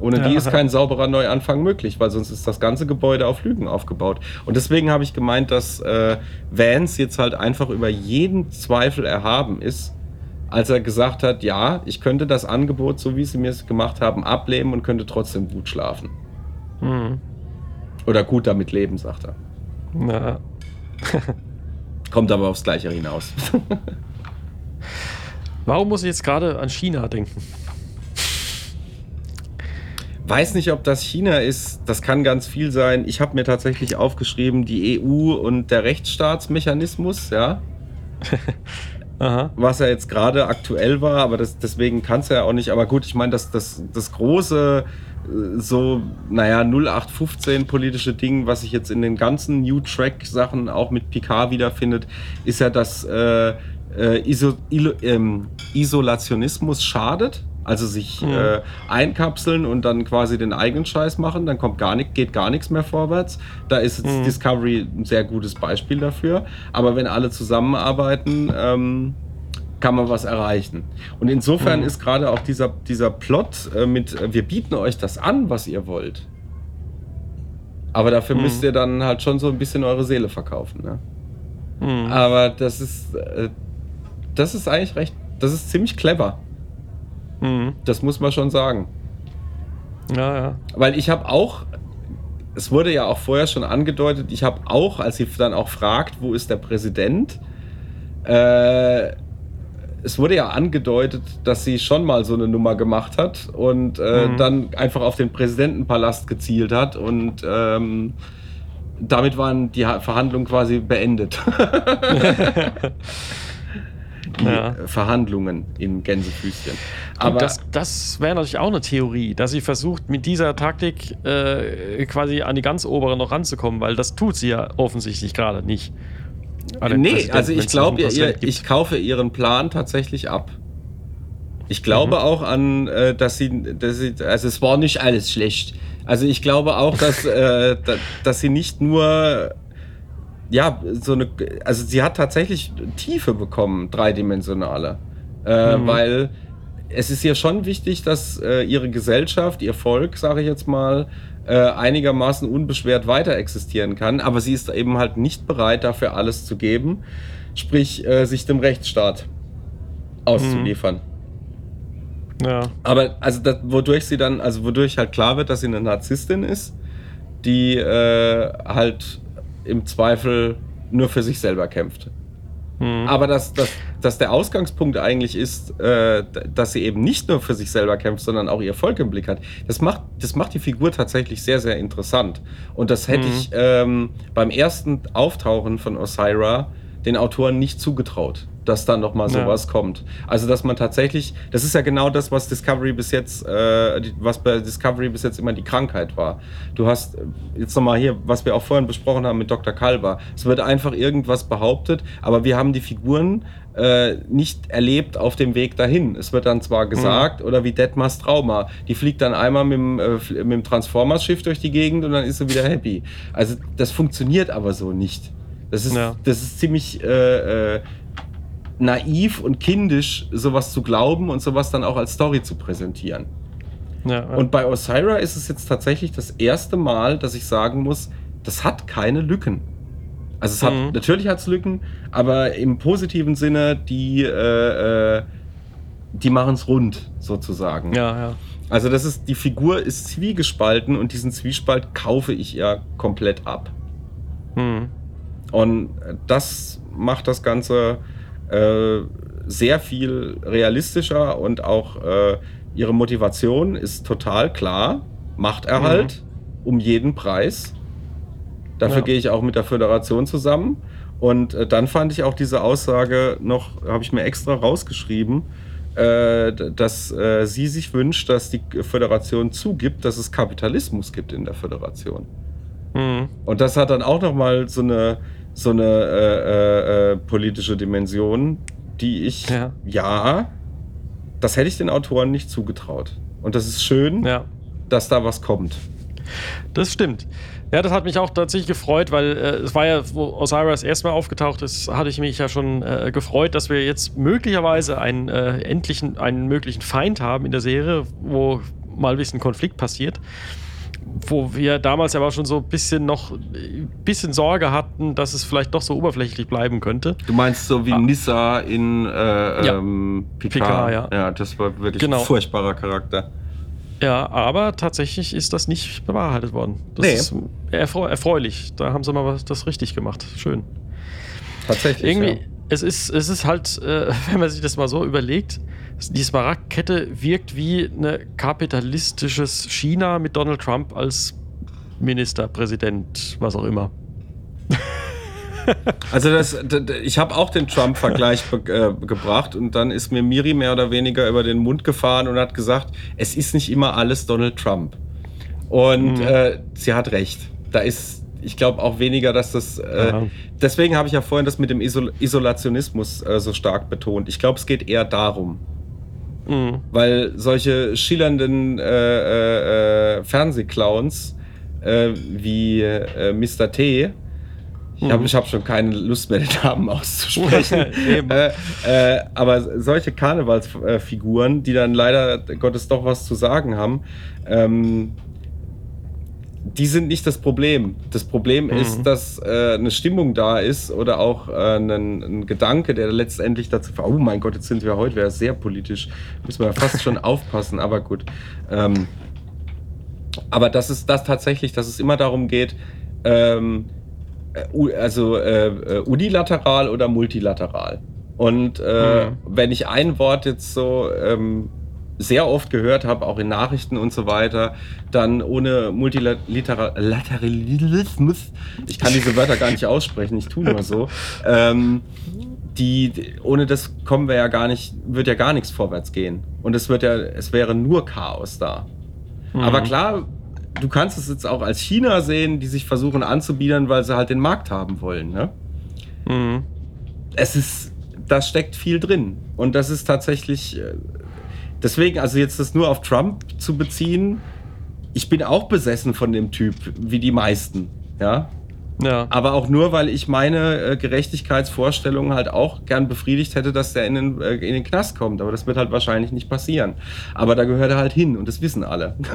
Ohne die Ja. ist kein sauberer Neuanfang möglich, weil sonst ist das ganze Gebäude auf Lügen aufgebaut. Und deswegen habe ich gemeint, dass äh, Vance jetzt halt einfach über jeden Zweifel erhaben ist, als er gesagt hat, ja, ich könnte das Angebot, so wie sie mir es gemacht haben, ablehnen und könnte trotzdem gut schlafen. Mhm. Oder gut damit leben, sagt er. Ja. Kommt aber aufs Gleiche hinaus. Warum muss ich jetzt gerade an China denken? Weiß nicht, ob das China ist. Das kann ganz viel sein. Ich habe mir tatsächlich aufgeschrieben, die EU und der Rechtsstaatsmechanismus, ja. Aha. was ja jetzt gerade aktuell war, aber das, deswegen kann es ja auch nicht. Aber gut, ich meine, das, das, das große, äh, so, naja, 0815 politische Ding, was sich jetzt in den ganzen New Track-Sachen auch mit Picard wiederfindet, ist ja, dass äh, äh, Iso, Ilo, ähm, Isolationismus schadet. Also sich äh, einkapseln und dann quasi den eigenen Scheiß machen, dann kommt gar nicht, geht gar nichts mehr vorwärts. Da ist jetzt Discovery ein sehr gutes Beispiel dafür. Aber wenn alle zusammenarbeiten, ähm, kann man was erreichen. Und insofern ist gerade auch dieser, dieser Plot äh, mit, äh, wir bieten euch das an, was ihr wollt. Aber dafür müsst ihr dann halt schon so ein bisschen eure Seele verkaufen. Ne? Mhm. Aber das ist, äh, das ist eigentlich recht, das ist ziemlich clever. Mhm. Das muss man schon sagen. Ja, ja. Weil ich habe auch, es wurde ja auch vorher schon angedeutet, ich habe auch, als sie dann auch fragt, wo ist der Präsident, äh, es wurde ja angedeutet, dass sie schon mal so eine Nummer gemacht hat und äh, Mhm. dann einfach auf den Präsidentenpalast gezielt hat und ähm, damit waren die Ha- Verhandlungen quasi beendet. die Ja. äh, Verhandlungen in Gänsefüßchen. Aber Aber das, das wäre natürlich auch eine Theorie, dass sie versucht, mit dieser Taktik äh, quasi an die ganz obere noch ranzukommen, weil das tut sie ja offensichtlich gerade nicht. Den nee, also ich glaube, ich kaufe ihren Plan tatsächlich ab. Ich glaube Mhm. auch an, äh, dass sie, dass sie, also es war nicht alles schlecht. Also ich glaube auch, dass, äh, da, dass sie nicht nur, ja, so eine, also sie hat tatsächlich Tiefe bekommen, dreidimensionale. Äh, Mhm. Weil es ist ihr schon wichtig, dass äh, ihre Gesellschaft, ihr Volk, sage ich jetzt mal, äh, einigermaßen unbeschwert weiter existieren kann. Aber sie ist eben halt nicht bereit, dafür alles zu geben, sprich äh, sich dem Rechtsstaat auszuliefern. Ja. Aber also das, wodurch sie dann, also wodurch halt klar wird, dass sie eine Narzisstin ist, die äh, halt im Zweifel nur für sich selber kämpft. Mhm. Aber dass, dass, dass der Ausgangspunkt eigentlich ist, äh, dass sie eben nicht nur für sich selber kämpft, sondern auch ihr Volk im Blick hat, das macht, das macht die Figur tatsächlich sehr, sehr interessant. Und das hätte Mhm. ich ähm, beim ersten Auftauchen von Osira den Autoren nicht zugetraut, dass dann nochmal Ja. sowas kommt. Also, dass man tatsächlich, das ist ja genau das, was Discovery bis jetzt, äh, was bei Discovery bis jetzt immer die Krankheit war. Du hast äh, jetzt nochmal hier, was wir auch vorhin besprochen haben mit Dr. Kalber. Es wird einfach irgendwas behauptet, aber wir haben die Figuren äh, nicht erlebt auf dem Weg dahin. Es wird dann zwar gesagt, oder wie Detmars Trauma, die fliegt dann einmal mit dem, äh, mit dem Transformers-Schiff durch die Gegend und dann ist sie wieder happy. Also das funktioniert aber so nicht. Das ist, Ja. das ist ziemlich äh, äh, naiv und kindisch, sowas zu glauben und sowas dann auch als Story zu präsentieren. ja, ja. Und bei Osira ist es jetzt tatsächlich das erste Mal, dass ich sagen muss, das hat keine Lücken. Also es hat, Mhm. natürlich hat es Lücken, aber im positiven Sinne, die, äh, äh, die machen es rund, sozusagen. ja, ja. Also das ist, die Figur ist zwiegespalten und diesen Zwiespalt kaufe ich ihr komplett ab. Mhm. Und das macht das Ganze äh, sehr viel realistischer und auch äh, ihre Motivation ist total klar. Machterhalt um jeden Preis. Dafür Ja. gehe ich auch mit der Föderation zusammen. Und äh, dann fand ich auch diese Aussage noch, habe ich mir extra rausgeschrieben, äh, dass äh, sie sich wünscht, dass die Föderation zugibt, dass es Kapitalismus gibt in der Föderation. Mhm. Und das hat dann auch nochmal so eine, so eine äh, äh, äh, politische Dimension, die ich, Ja. ja. das hätte ich den Autoren nicht zugetraut. Und das ist schön, ja. dass da was kommt. Das stimmt. Ja, das hat mich auch tatsächlich gefreut, weil äh, es war ja, wo Osiris erstmal aufgetaucht ist, hatte ich mich ja schon äh, gefreut, dass wir jetzt möglicherweise einen äh, endlichen, einen möglichen Feind haben in der Serie, wo mal ein bisschen Konflikt passiert. Wo wir damals aber schon so ein bisschen noch ein bisschen Sorge hatten, dass es vielleicht doch so oberflächlich bleiben könnte. Du meinst so wie Ah. Nissa in äh, Ja. ähm, Picard. Picard, ja. ja, das war wirklich Genau. ein furchtbarer Charakter. Ja, aber tatsächlich ist das nicht bewahrheitet worden. Das Nee. ist erfreu erfreulich. Da haben sie mal was das richtig gemacht. Schön. Tatsächlich. Irgendwie, ja. Es, ist, es ist halt, äh, wenn man sich das mal so überlegt, die Smaragdkette wirkt wie ein kapitalistisches China mit Donald Trump als Ministerpräsident, was auch immer. Also das, ich habe auch den Trump-Vergleich äh, gebracht und dann ist mir Miri mehr oder weniger über den Mund gefahren und hat gesagt, es ist nicht immer alles Donald Trump. Und Mhm. äh, sie hat recht. Da ist, ich glaube auch weniger, dass das. Äh. Deswegen habe ich ja vorhin das mit dem Isol Isolationismus äh, so stark betont. Ich glaube, es geht eher darum. Mhm. Weil solche schillernden äh, äh, äh, Fernsehclowns äh, wie Mr. T, ich habe ich hab schon keine Lust mehr, den Namen auszusprechen. Aber solche Karnevalsfiguren, die dann leider Gottes doch was zu sagen haben, ähm, die sind nicht das Problem. Das Problem ist, dass äh, eine Stimmung da ist oder auch äh, ein, ein Gedanke, der letztendlich dazu. Oh mein Gott, jetzt sind wir heute wieder sehr politisch. Müssen wir ja fast schon aufpassen, aber gut. Ähm, aber das ist das tatsächlich, dass es immer darum geht, ähm, äh, also äh, äh, unilateral oder multilateral. Und äh, Mhm. wenn ich ein Wort jetzt so ähm, sehr oft gehört habe, auch in Nachrichten und so weiter, dann ohne Multilateralismus, ich kann diese Wörter gar nicht aussprechen, ich tue nur so, ähm, die, ohne das kommen wir ja gar nicht, wird ja gar nichts vorwärts gehen. Und es wird ja, es wäre nur Chaos da. Aber klar, du kannst es jetzt auch als China sehen, die sich versuchen anzubiedern, weil sie halt den Markt haben wollen. Ne? Mhm. Es ist, da steckt viel drin. Und das ist tatsächlich, äh, deswegen, also jetzt das nur auf Trump zu beziehen, ich bin auch besessen von dem Typ, wie die meisten. Ja, Ja. aber auch nur, weil ich meine äh, Gerechtigkeitsvorstellungen halt auch gern befriedigt hätte, dass der in den, äh, in den Knast kommt. Aber das wird halt wahrscheinlich nicht passieren. Aber da gehört er halt hin und das wissen alle.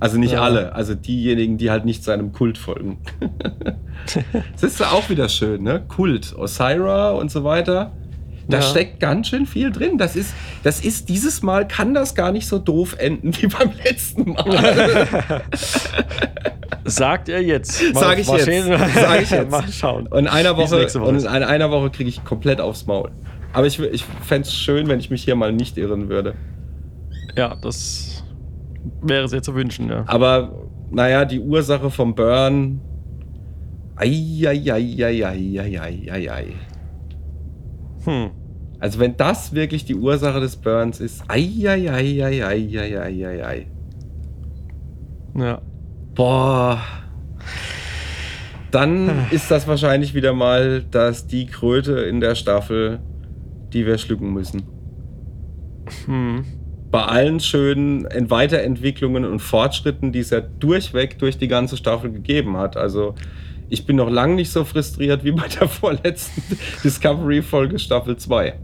also nicht Ja. alle, also diejenigen, die halt nicht seinem Kult folgen. das ist ja auch wieder schön, ne? Kult, Osira und so weiter. Da Ja. steckt ganz schön viel drin. Das ist, das ist dieses Mal kann das gar nicht so doof enden wie beim letzten Mal. Sagt er jetzt. Sag ich jetzt. Sag ich jetzt. Mal schauen. Und in einer Woche, und in einer Woche kriege ich komplett aufs Maul. Aber ich, ich fände es schön, wenn ich mich hier mal nicht irren würde. Ja, das wäre sehr zu wünschen, ja. Aber naja, die Ursache vom Burn. Eieieiei. Hm. Also wenn das wirklich die Ursache des Burns ist. Eieieiei. Ja. Boah. Dann ist das wahrscheinlich wieder mal das die Kröte in der Staffel, die wir schlucken müssen. Hm. Bei allen schönen Ent- Weiterentwicklungen und Fortschritten, die es ja durchweg durch die ganze Staffel gegeben hat. Also ich bin noch lange nicht so frustriert wie bei der vorletzten Discovery-Folge Staffel 2.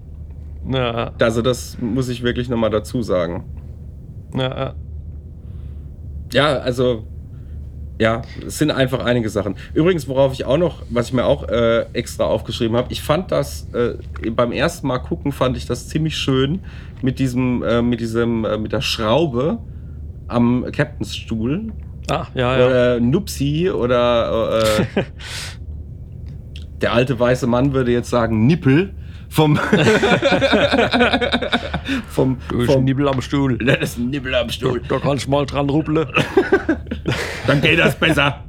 Ja, Also das muss ich wirklich nochmal dazu sagen. ja, ja. Also ja, es sind einfach einige Sachen. Übrigens, worauf ich auch noch, was ich mir auch äh, extra aufgeschrieben habe, ich fand das äh, beim ersten Mal gucken, fand ich das ziemlich schön mit diesem, äh, mit diesem, äh, mit der Schraube am Captain's Stuhl Ah, ja, ja. oder Nupsi oder äh, der alte weiße Mann würde jetzt sagen Nippel vom vom, vom Nibbel am Stuhl. das ist ein Nippel am Stuhl. Da kannst du mal dran ruppeln. Dann geht das besser.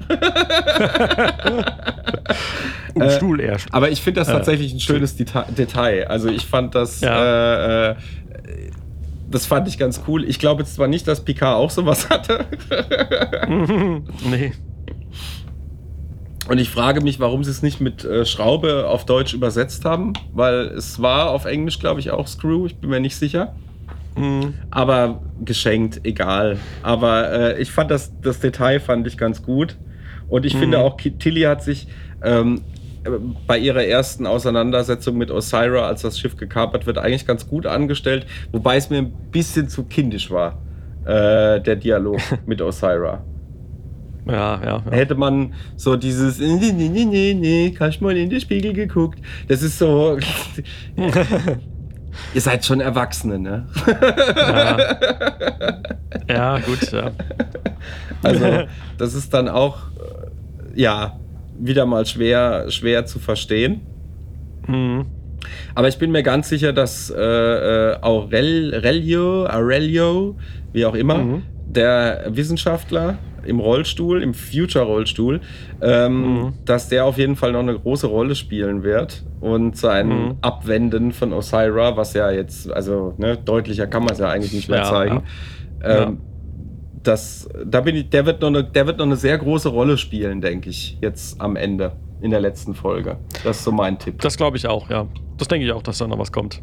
Um Äh, Stuhl erst. Aber ich finde das tatsächlich ein schönes Deta Detail. Also ich fand das, Ja. äh, äh, das fand ich ganz cool. Ich glaube jetzt zwar nicht, dass Picard auch sowas hatte. nee. Und ich frage mich, warum sie es nicht mit äh, Schraube auf Deutsch übersetzt haben, weil es war auf Englisch, glaube ich, auch Screw. Ich bin mir nicht sicher. Hm. Aber geschenkt, egal. Aber äh, ich fand das, das Detail fand ich ganz gut. Und ich finde auch, Tilly hat sich ähm, äh, bei ihrer ersten Auseinandersetzung mit Osira, als das Schiff gekapert wird, eigentlich ganz gut angestellt. Wobei es mir ein bisschen zu kindisch war, äh, der Dialog mit Osira. Ja, ja. ja. Hätte man so dieses nee, nee, nee, nee, nee, hast mal in den Spiegel geguckt. Das ist so. Ihr seid schon Erwachsene, ne? Ja, ja gut, ja. Also, das ist dann auch, äh, ja, wieder mal schwer, schwer zu verstehen. Hm. Aber ich bin mir ganz sicher, dass äh, äh, Aurel, Aurelio, Aurelio, wie auch immer, Mhm. der Wissenschaftler im Rollstuhl, im Future-Rollstuhl, ähm, Mhm. dass der auf jeden Fall noch eine große Rolle spielen wird und sein Mhm. Abwenden von Osira, was ja jetzt, also ne, deutlicher kann man es ja eigentlich nicht mehr Ja, zeigen. ja. Ähm, das, da bin ich, der wird noch eine, der wird noch eine sehr große Rolle spielen, denke ich, jetzt am Ende in der letzten Folge. Das ist so mein Tipp. Das glaube ich auch, ja. das denke ich auch, dass da noch was kommt.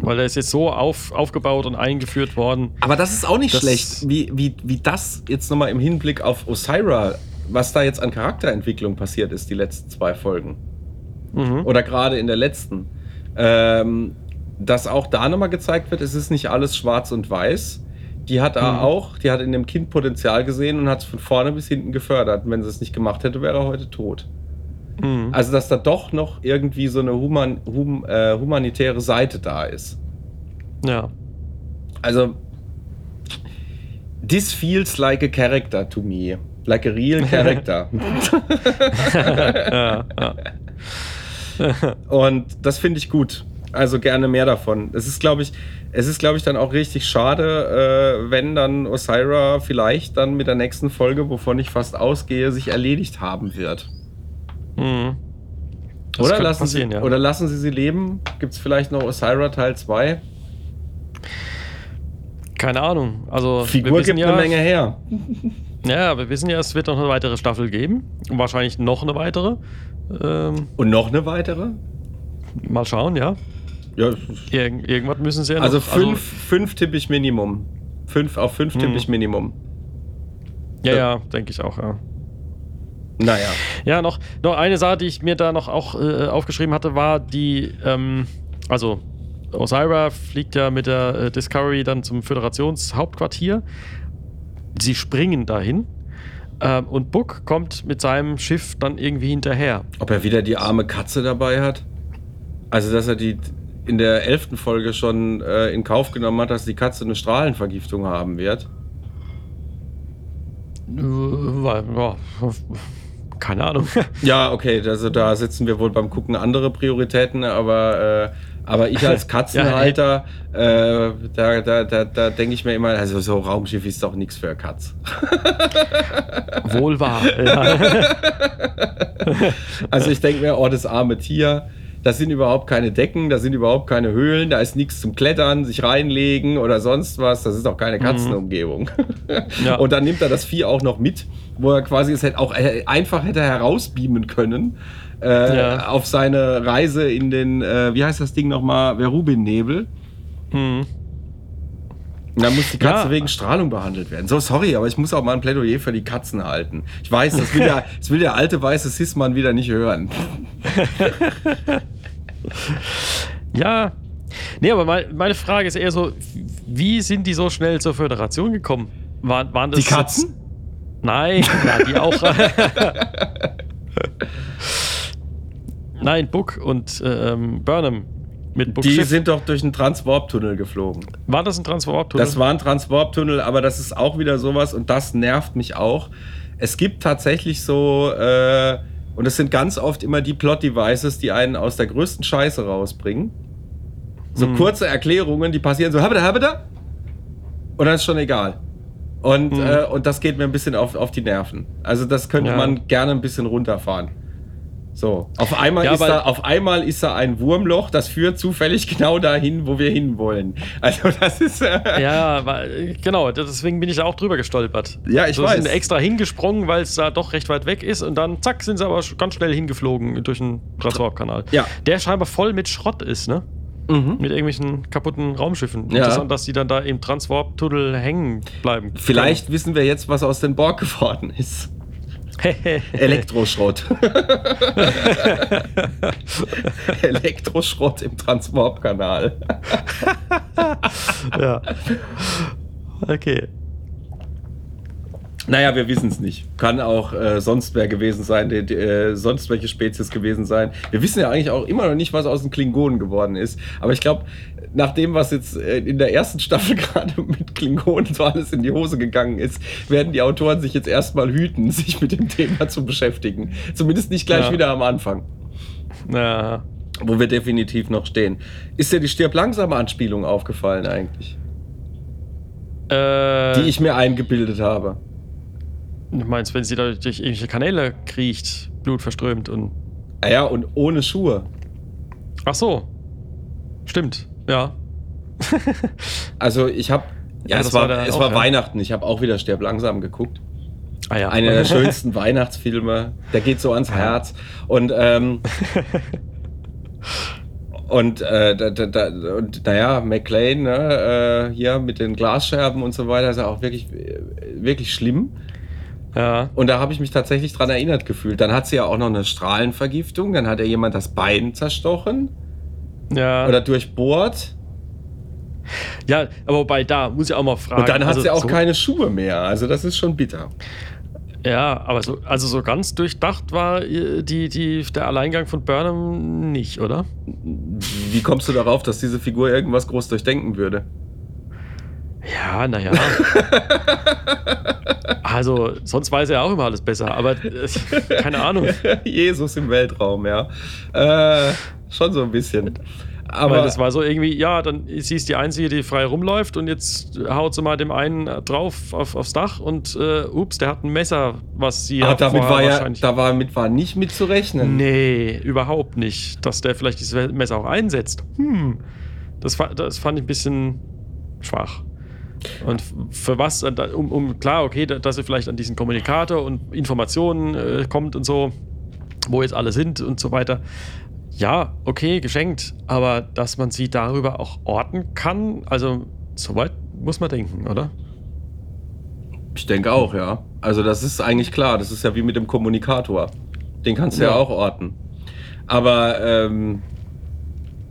Weil der ist jetzt so auf, aufgebaut und eingeführt worden. Aber das ist auch nicht schlecht, wie, wie, wie das jetzt nochmal im Hinblick auf Osira, was da jetzt an Charakterentwicklung passiert ist, die letzten zwei Folgen. Mhm. Oder gerade in der letzten. Ähm, dass auch da nochmal gezeigt wird, es ist nicht alles schwarz und weiß. Die hat Mhm. auch, die hat in dem Kind Potenzial gesehen und hat es von vorne bis hinten gefördert. Und wenn sie es nicht gemacht hätte, wäre er heute tot. Mhm. Also, dass da doch noch irgendwie so eine human, hum, äh, humanitäre Seite da ist. Ja. Also, this feels like a character to me. Like a real character. ja, ja. Und das finde ich gut. Also gerne mehr davon. Es ist, glaube ich, es ist, glaube ich, dann auch richtig schade, äh, wenn dann Osira vielleicht dann mit der nächsten Folge, wovon ich fast ausgehe, sich erledigt haben wird. Mhm. Oder lassen, sie, ja. oder lassen sie sie leben? Gibt es vielleicht noch Osira Teil 2? Keine Ahnung. Also, Figur gibt ja, eine Menge her. Ja, wir wissen ja, es wird noch eine weitere Staffel geben. Und wahrscheinlich noch eine weitere. Ähm, Und noch eine weitere? mal schauen, ja. Ja, Irg irgendwas müssen sie ja also noch. fünf, fünf tippe ich Minimum. Fünf auf fünf tippe Mhm. ich Minimum. ja, ja, denke ich auch, ja. Naja. Ja, noch, noch eine Sache, die ich mir da noch auch äh, aufgeschrieben hatte, war die, ähm, also Osira fliegt ja mit der äh, Discovery dann zum Föderationshauptquartier. Sie springen dahin ähm, und Book kommt mit seinem Schiff dann irgendwie hinterher. Ob er wieder die arme Katze dabei hat? Also, dass er die in der elften Folge schon äh, in Kauf genommen hat, dass die Katze eine Strahlenvergiftung haben wird. Ja, keine Ahnung. Ja, okay, also da setzen wir wohl beim Gucken andere Prioritäten, aber, äh, aber ich als Katzenhalter, äh, da, da, da, da denke ich mir immer, also so Raumschiff ist doch nichts für eine Katz. Wohl wahr. Ja. Also ich denke mir, oh, das arme Tier, da sind überhaupt keine Decken, da sind überhaupt keine Höhlen, da ist nichts zum Klettern, sich reinlegen oder sonst was. Das ist auch keine Katzenumgebung. Ja. Und dann nimmt er das Vieh auch noch mit, wo er quasi es hätte auch äh, einfach hätte herausbeamen können äh, Ja. auf seine Reise in den, äh, wie heißt das Ding nochmal, Verubin-Nebel. Hm. Und dann muss die Katze Ja. wegen Strahlung behandelt werden. So, sorry, aber ich muss auch mal ein Plädoyer für die Katzen halten. Ich weiß, das will der, das will der alte weiße Cis-Mann wieder nicht hören. Ja. Nee, aber mein, meine Frage ist eher so, wie sind die so schnell zur Föderation gekommen? Waren, waren das Die Katzen? Jetzt, nein, ja, die auch. nein, Book und ähm, Burnham mit Book Die sind doch durch einen Transwarp-Tunnel geflogen. war das ein Transform-Tunnel? Das war ein Transwarp-Tunnel, aber das ist auch wieder sowas und das nervt mich auch. Es gibt tatsächlich so, äh, und es sind ganz oft immer die Plot-Devices, die einen aus der größten Scheiße rausbringen. So Mhm. kurze Erklärungen, die passieren so, habeda, habeda, und dann ist schon egal. Und, Mhm. äh, und das geht mir ein bisschen auf, auf die Nerven. Also das könnte Ja. man gerne ein bisschen runterfahren. So, auf einmal, Ja, ist da, auf einmal ist da ein Wurmloch, das führt zufällig genau dahin, wo wir hinwollen. Also das ist... Äh, ja, genau, deswegen bin ich da auch drüber gestolpert. Ja, ich so weiß. sind extra hingesprungen, weil es da doch recht weit weg ist und dann zack, sind sie aber ganz schnell hingeflogen durch den Transwarp-Kanal. Ja. Der scheinbar voll mit Schrott ist, ne? Mhm. Mit irgendwelchen kaputten Raumschiffen. Ja. Interessant, dass die dann da im Transwarp-Tunnel hängen bleiben. Vielleicht wissen wir jetzt, was aus den Borg geworden ist. Elektroschrott. Elektroschrott im Transwarp-Kanal. ja. Okay. Naja, wir wissen es nicht. Kann auch äh, sonst wer gewesen sein, die, die, äh, sonst welche Spezies gewesen sein. Wir wissen ja eigentlich auch immer noch nicht, was aus den Klingonen geworden ist. Aber ich glaube, nach dem, was jetzt äh, in der ersten Staffel gerade mit Klingonen so alles in die Hose gegangen ist, werden die Autoren sich jetzt erstmal hüten, sich mit dem Thema zu beschäftigen. Zumindest nicht gleich Ja. wieder am Anfang. Ja. Wo wir definitiv noch stehen. Ist dir die Stirb langsam Anspielung aufgefallen eigentlich? Äh, Die ich mir eingebildet habe. Du meinst, wenn sie da durch irgendwelche Kanäle kriecht, Blut verströmt und. Ah Ja, und ohne Schuhe. Ach so. Stimmt, ja. Also ich habe. Ja, Ja, es war, war es auch, war ja. Weihnachten. Ich habe auch wieder Sterb langsam geguckt. Ah ja. Einer der schönsten Weihnachtsfilme. Der geht so ans Herz. Und, ähm, Und, äh, da, da, da, und naja, McLean, ne, äh, hier mit den Glasscherben und so weiter, ist ja auch wirklich, äh, wirklich schlimm. Ja. Und da habe ich mich tatsächlich dran erinnert gefühlt. Dann hat sie ja auch noch eine Strahlenvergiftung, dann hat ja jemand das Bein zerstochen Ja. oder durchbohrt. ja, aber wobei da muss ich auch mal fragen. Und dann hat also sie auch so, keine Schuhe mehr. Also das ist schon bitter. Ja, aber so, also so ganz durchdacht war äh, die, die, der Alleingang von Burnham nicht, oder? Wie kommst du darauf, dass diese Figur irgendwas groß durchdenken würde? Ja, naja. also, sonst weiß er auch immer alles besser, aber äh, keine Ahnung. Jesus im Weltraum, ja. Äh, schon so ein bisschen. Aber Aber das war so irgendwie, ja, dann sie ist die Einzige, die frei rumläuft und jetzt haut sie mal dem einen drauf auf, aufs Dach und äh, ups, der hat ein Messer, was sie ah, damit war ja, damit war nicht mit zu rechnen. Nee, überhaupt nicht. Dass der vielleicht dieses Messer auch einsetzt. Hm. Das, das fand ich ein bisschen schwach. Und für was, äh, um, um klar, okay, da- dass er vielleicht an diesen Kommunikator und Informationen äh, kommt und so, wo jetzt alle sind und so weiter. Ja, okay, geschenkt. Aber dass man sie darüber auch orten kann, also soweit muss man denken, oder? Ich denke auch, ja. Also das ist eigentlich klar. Das ist ja wie mit dem Kommunikator. Den kannst du ja, Ja. auch orten. Aber ähm,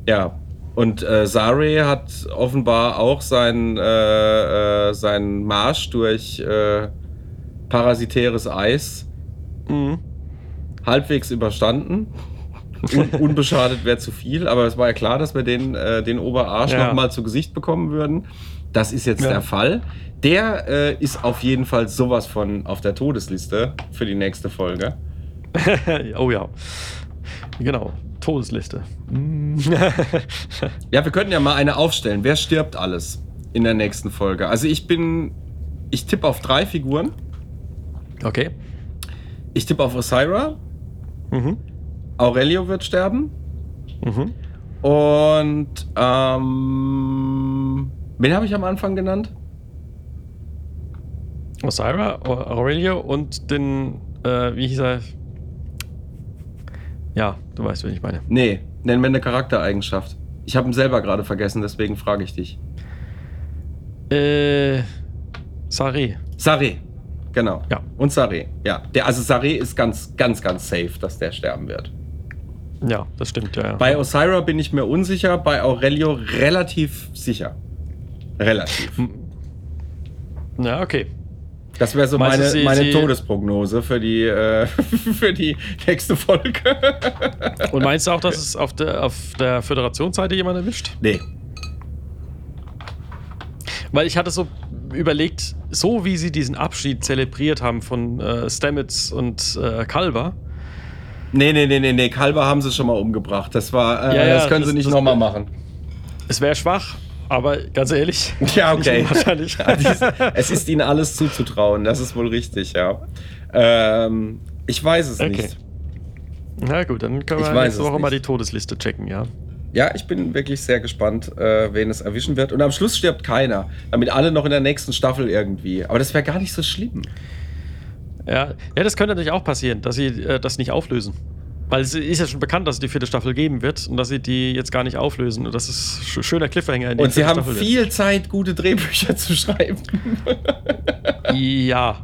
ja. Und äh, Sare hat offenbar auch seinen, äh, äh, seinen Marsch durch äh, parasitäres Eis Mhm. halbwegs überstanden. Un unbeschadet wäre zu viel, aber es war ja klar, dass wir den, äh, den Oberarsch Ja. noch mal zu Gesicht bekommen würden. Das ist jetzt Ja. der Fall. Der äh, ist auf jeden Fall sowas von auf der Todesliste für die nächste Folge. oh ja. Genau. Todesliste. Ja, wir könnten ja mal eine aufstellen. Wer stirbt alles in der nächsten Folge? Also ich bin, ich tippe auf drei Figuren. okay. Ich tippe auf Osira. Mhm. Aurelio wird sterben. Mhm. Und ähm, wen habe ich am Anfang genannt? Osira, Aurelio und den, äh, wie hieß er? Ja, du weißt, wen ich meine. Nee, nenn mir eine Charaktereigenschaft. Ich habe ihn selber gerade vergessen, deswegen frage ich dich. Äh, Sari. Sare. Genau. Ja. Und Sare. Ja. Der, also Sare ist ganz, ganz, ganz safe, dass der sterben wird. Ja, das stimmt, ja. ja. Bei Osira bin ich mir unsicher, bei Aurelio relativ sicher. Relativ. ja, okay. Das wäre so Meinst meine, sie- meine sie- Todesprognose für die, äh, für die nächste Folge. Und meinst du auch, dass es auf der, auf der Föderationsseite jemand erwischt? nee. Weil ich hatte so überlegt, so wie sie diesen Abschied zelebriert haben von äh, Stamets und äh, Kalber. Nee, nee, nee, nee, nee. Kalber haben sie schon mal umgebracht. Das war, äh, Ja, ja, das können das- sie nicht nochmal machen. Es wäre schwach, aber ganz ehrlich. Ja, okay. Wahrscheinlich. Es ist ihnen alles zuzutrauen, das ist wohl richtig, ja. Ähm, ich weiß es Okay. nicht. Na gut, dann können Ich wir nächste Woche mal nicht. die Todesliste checken, ja. Ja, ich bin wirklich sehr gespannt, äh, wen es erwischen wird. Und am Schluss stirbt keiner, damit alle noch in der nächsten Staffel irgendwie. Aber das wäre gar nicht so schlimm. Ja, ja das könnte natürlich auch passieren, dass sie äh, das nicht auflösen. Weil es ist ja schon bekannt, dass es die vierte Staffel geben wird und dass sie die jetzt gar nicht auflösen. Und das ist sch schöner Cliffhanger in Und sie haben Staffel viel Zeit, gute Drehbücher zu schreiben. Wird. Ja.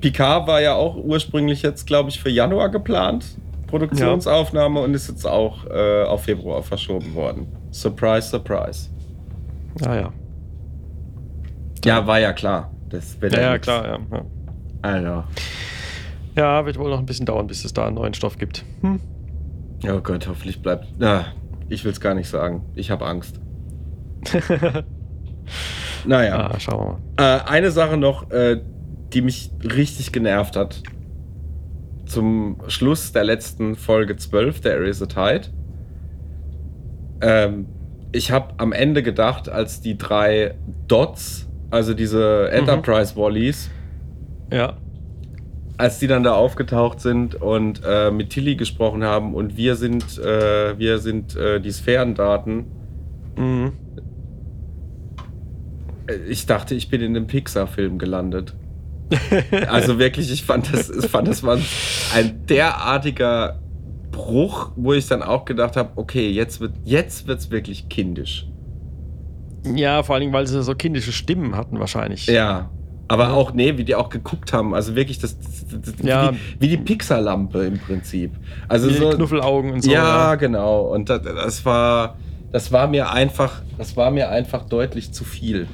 Picard war ja auch ursprünglich jetzt, glaube ich, für Januar geplant. Produktionsaufnahme und ist jetzt auch äh, auf Februar verschoben worden. Surprise, surprise. ah, ja. Ja, war ja klar. Das wird Ja, ja, klar, ja. ja. Also. Ja, wird wohl noch ein bisschen dauern, bis es da einen neuen Stoff gibt. Hm. Oh Gott, hoffentlich bleibt. Ah, ich will es gar nicht sagen. Ich habe Angst. Naja. Ah, schauen wir mal. Äh, eine Sache noch, äh, die mich richtig genervt hat. Zum Schluss der letzten Folge 12, der Is a Tide. Ähm, ich habe am Ende gedacht, als die drei Dots, also diese Enterprise Wallies, Ja. Als die dann da aufgetaucht sind und äh, mit Tilly gesprochen haben und wir sind, äh, wir sind äh, die Sphärendaten. Mhm. Äh, Ich dachte, ich bin in einem Pixar-Film gelandet. Also wirklich, ich fand das, ich fand das war ein derartiger Bruch, wo ich dann auch gedacht habe, okay, jetzt wird jetzt wird's wirklich kindisch. Ja, vor allen Dingen, weil sie so kindische Stimmen hatten wahrscheinlich. Ja. Aber auch, nee, wie die auch geguckt haben. Also wirklich das, das, Ja. wie, die, wie Pixar-Lampe im Prinzip. Also Wie die so, Knuffelaugen und so. ja, genau. Und das, das war, das war mir einfach, das war mir einfach deutlich zu viel.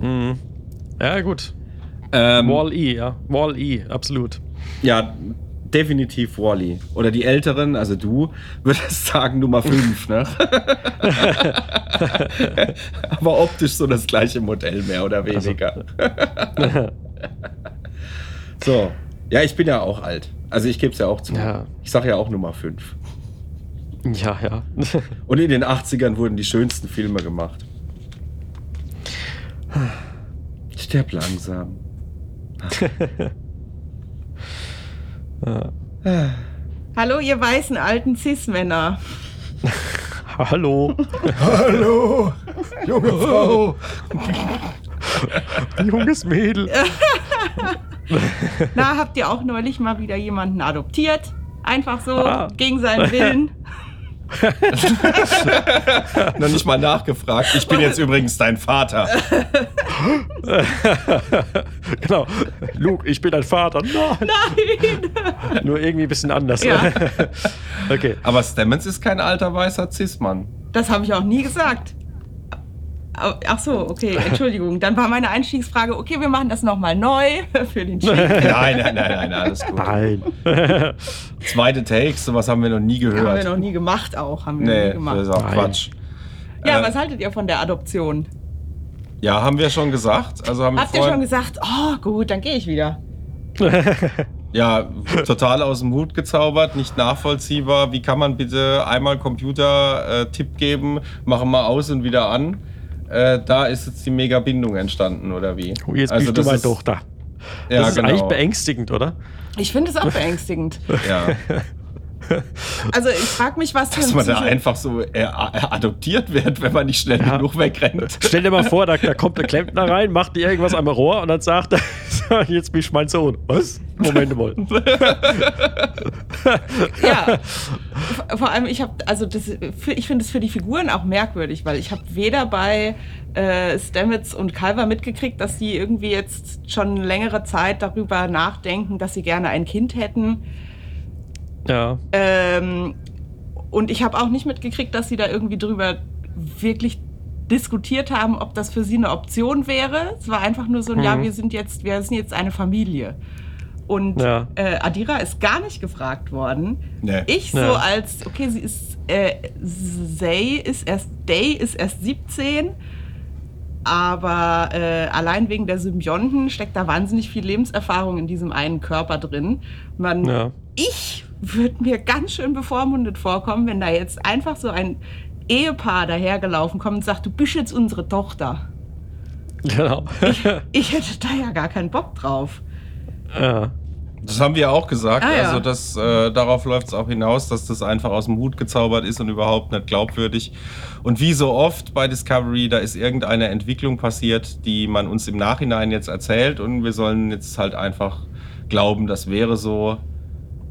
Mhm. Ja, gut. Ähm, Wall-E, ja. Wall-E, absolut. ja, definitiv Wally. Oder die Älteren, also du, würdest sagen Nummer 5, ne? Aber optisch so das gleiche Modell, mehr oder weniger. so. Ja, ich bin ja auch alt. Also ich gebe es ja auch zu. Ja. Ich sage ja auch Nummer 5. Ja, ja. Und in den 80ern wurden die schönsten Filme gemacht. Stirb langsam. Hallo, ihr weißen alten Cis-Männer. Hallo. Hallo, junge Frau. Junges Mädel. Na, habt ihr auch neulich mal wieder jemanden adoptiert? Einfach so, Ah. gegen seinen Willen. Noch nicht mal nachgefragt. Ich bin jetzt übrigens dein Vater. genau. Luke, ich bin dein Vater. Nein. Nein! Nur irgendwie ein bisschen anders. Ja. okay. Aber Stemmons ist kein alter weißer Cis-Mann. Das habe ich auch nie gesagt. Ach so, okay, Entschuldigung. Dann war meine Einstiegsfrage, okay, wir machen das nochmal neu für den Cheat. Nein, nein, nein, nein, alles gut. Nein. Zweite Takes, sowas haben wir noch nie Haben wir gehört. noch nie gemacht auch. Haben wir noch Nee, nie gemacht. das ist auch Nein. Quatsch. Ja, Äh, was haltet ihr von der Adoption? Ja, haben wir schon gesagt. Also haben Habt wir ihr schon gesagt, oh gut, dann gehe ich wieder. Ja, total aus dem Hut gezaubert, nicht nachvollziehbar. Wie kann man bitte einmal Computer-Tipp geben, machen wir aus und wieder an? Äh, da ist jetzt die Mega-Bindung entstanden, oder wie? Oh, Jetzt Also bist du das meine ist- Tochter. Ja, das ist genau. eigentlich beängstigend, oder? Ich finde es auch beängstigend. Ja. Also ich frage mich, was Dass man da einfach so äh, äh, adoptiert wird, wenn man nicht schnell Ja. genug wegrennt. Stell dir mal vor, da, da kommt der Klempner rein, macht dir irgendwas am Rohr und dann sagt er, jetzt bin ich mein Sohn. Was? Moment mal. Ja, vor allem ich habe, also das, ich finde es für die Figuren auch merkwürdig, weil ich habe weder bei äh, Stamets und Calver mitgekriegt, dass die irgendwie jetzt schon längere Zeit darüber nachdenken, dass sie gerne ein Kind hätten. Ja. Ähm, und ich habe auch nicht mitgekriegt, dass sie da irgendwie drüber wirklich diskutiert haben, ob das für sie eine Option wäre. Es war einfach nur so ein, Mhm. ja, wir sind jetzt, wir sind jetzt eine Familie. Und Ja. äh, Adira ist gar nicht gefragt worden. Nee. Ich so Ja. als, okay, sie ist, äh, Zay ist erst, Day ist erst 17, aber äh, allein wegen der Symbionten steckt da wahnsinnig viel Lebenserfahrung in diesem einen Körper drin. Man, Ja. ich würde mir ganz schön bevormundet vorkommen, wenn da jetzt einfach so ein Ehepaar dahergelaufen kommt und sagt, du bist jetzt unsere Tochter. Genau. Ich hätte da ja gar keinen Bock drauf. ja. Das haben wir auch gesagt. Ah, ja. Also das, äh, darauf läuft es auch hinaus, dass das einfach aus dem Hut gezaubert ist und überhaupt nicht glaubwürdig. Und wie so oft bei Discovery, da ist irgendeine Entwicklung passiert, die man uns im Nachhinein jetzt erzählt und wir sollen jetzt halt einfach glauben, das wäre so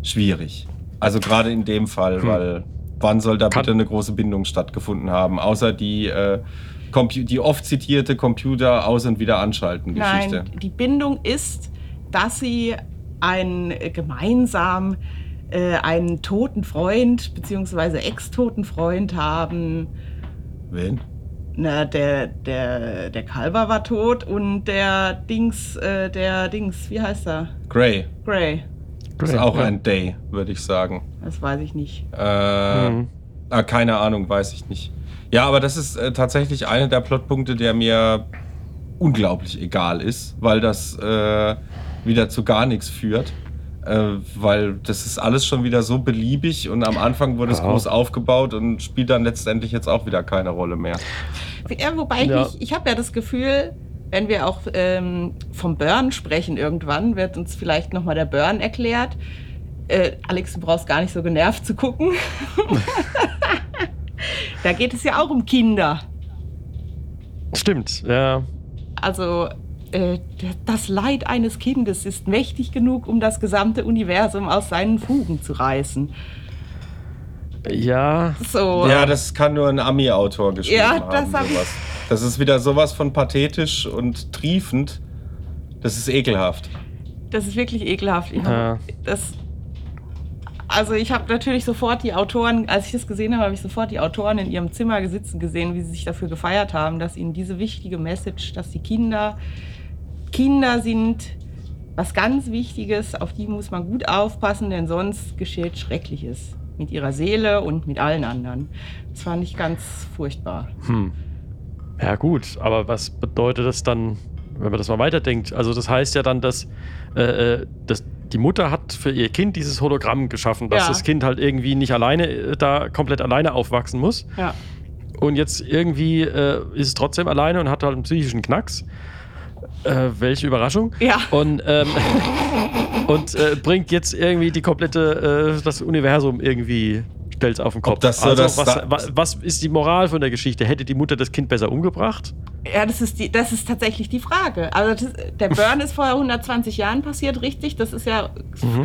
schwierig. Also gerade in dem Fall, Hm. weil wann soll da Kann- bitte eine große Bindung stattgefunden haben, außer die, äh, die oft zitierte Computer aus- und wieder anschalten Geschichte. Nein, die Bindung ist, dass sie ein äh, gemeinsam äh, einen toten Freund beziehungsweise ex-toten Freund haben. Wen? Na, der, der, der Calver war tot und der Dings, äh, der Dings, wie heißt er? Gray. Gray. Das ist auch ein Day, würde ich sagen. Das weiß ich nicht. Äh, Mhm. ah, keine Ahnung, weiß ich nicht. Ja, aber das ist äh, tatsächlich einer der Plotpunkte, der mir unglaublich egal ist, weil das äh, wieder zu gar nichts führt. Äh, weil das ist alles schon wieder so beliebig und am Anfang wurde es Ja. groß aufgebaut und spielt dann letztendlich jetzt auch wieder keine Rolle mehr. Ja, wobei ich Ja. nicht, ich habe ja das Gefühl, wenn wir auch ähm, vom Burn sprechen irgendwann, wird uns vielleicht nochmal der Burn erklärt. Äh, Alex, du brauchst gar nicht so genervt zu gucken. da geht es ja auch um Kinder. Stimmt, ja. Also äh, das Leid eines Kindes ist mächtig genug, um das gesamte Universum aus seinen Fugen zu reißen. Ja, So. Ja, das kann nur ein Ami-Autor geschrieben Ja, haben. das hab ich- sowas. Das ist wieder sowas von pathetisch und triefend. Das ist ekelhaft. Das ist wirklich ekelhaft. Ich Ja. hab, das, also ich habe natürlich sofort die Autoren, als ich das gesehen habe, habe ich sofort die Autoren in ihrem Zimmer gesitzen gesehen, wie sie sich dafür gefeiert haben, dass ihnen diese wichtige Message, dass die Kinder Kinder sind was ganz Wichtiges, auf die muss man gut aufpassen, denn sonst geschieht Schreckliches mit ihrer Seele und mit allen anderen. Das fand ich ganz furchtbar. hm. Ja, gut, aber was bedeutet das dann, wenn man das mal weiterdenkt? Also, das heißt ja dann, dass, äh, äh, dass die Mutter hat für ihr Kind dieses Hologramm geschaffen, dass Ja. das Kind halt irgendwie nicht alleine äh, da komplett alleine aufwachsen muss. Ja. Und jetzt irgendwie äh, ist es trotzdem alleine und hat halt einen psychischen Knacks. Äh, welche Überraschung. Ja. Und, ähm, und äh, bringt jetzt irgendwie die komplette, äh, das Universum irgendwie, stellt auf den Kopf. das so also, das was, was, was ist die Moral von der Geschichte? Hätte die Mutter das Kind besser umgebracht? Ja, das ist, die, das ist tatsächlich die Frage. Also das, der Burn ist vor 120 Jahren passiert, richtig? Das ist ja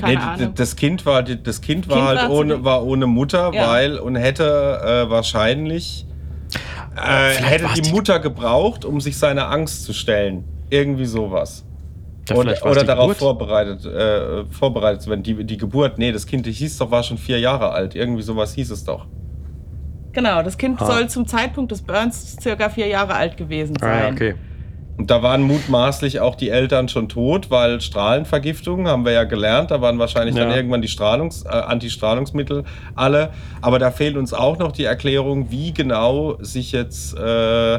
keine Nee, Ahnung. das Kind war, das kind war Kind halt war ohne, war ohne Mutter, Ja. weil und hätte äh, wahrscheinlich äh, hätte war's die die- Mutter gebraucht, um sich seiner Angst zu stellen. Irgendwie sowas. Ja, oder oder darauf Geburt. vorbereitet, äh, vorbereitet zu werden. Die, die Geburt, nee, das Kind hieß doch, war schon vier Jahre alt. Irgendwie sowas hieß es doch. genau, das Kind Ah. soll zum Zeitpunkt des Burns circa vier Jahre alt gewesen Ah, sein. okay. Und da waren mutmaßlich auch die Eltern schon tot, weil Strahlenvergiftung, haben wir ja gelernt, da waren wahrscheinlich dann Ja. irgendwann die Strahlungs-, äh, Antistrahlungsmittel alle. Aber da fehlt uns auch noch die Erklärung, wie genau sich jetzt äh,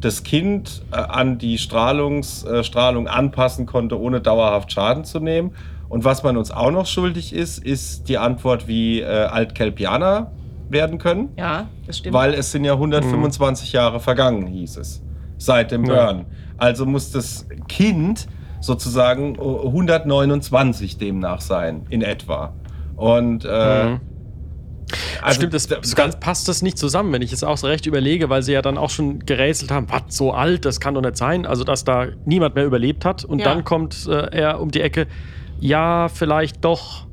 das Kind äh, an die Strahlungs, äh, Strahlung anpassen konnte, ohne dauerhaft Schaden zu nehmen. Und was man uns auch noch schuldig ist, ist die Antwort, wie äh, Altkelpianer werden können. Ja, das stimmt. Weil es sind ja 125 Jahre vergangen, hieß es, seit dem Ja. Burn. Also muss das Kind sozusagen 129 demnach sein, in etwa. Und äh, Mhm. Also Stimmt, das, da- so ganz passt das nicht zusammen, wenn ich es auch so recht überlege, weil sie ja dann auch schon gerätselt haben, was, so alt, das kann doch nicht sein. Also, dass da niemand mehr überlebt hat. Und Ja. dann kommt äh, er um die Ecke, ja, vielleicht doch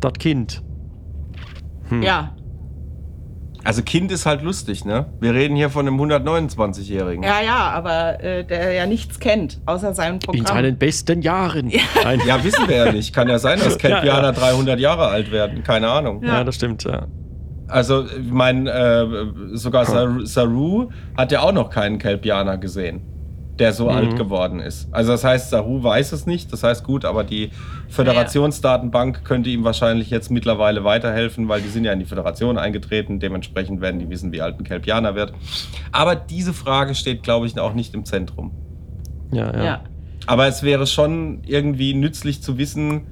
das Kind. Hm. ja, also Kind ist halt lustig, ne? Wir reden hier von einem 129-Jährigen. ja, ja, aber äh, der ja nichts kennt, außer seinem Programm. In seinen besten Jahren. Nein. Ja, wissen wir ja nicht. Kann ja sein, dass Kelpianer Ja, ja. 300 Jahre alt werden. Keine Ahnung. Ja, das stimmt, ja. Also, ich meine, äh, sogar Saru, Saru hat ja auch noch keinen Kelpianer gesehen, der so alt geworden ist. Also, das heißt, Saru weiß es nicht. Das heißt, gut, aber die Föderationsdatenbank könnte ihm wahrscheinlich jetzt mittlerweile weiterhelfen, weil die sind ja in die Föderation eingetreten. Dementsprechend werden die wissen, wie alt ein Kelpianer wird. Aber diese Frage steht, glaube ich, auch nicht im Zentrum. Ja, ja. ja. Aber es wäre schon irgendwie nützlich zu wissen,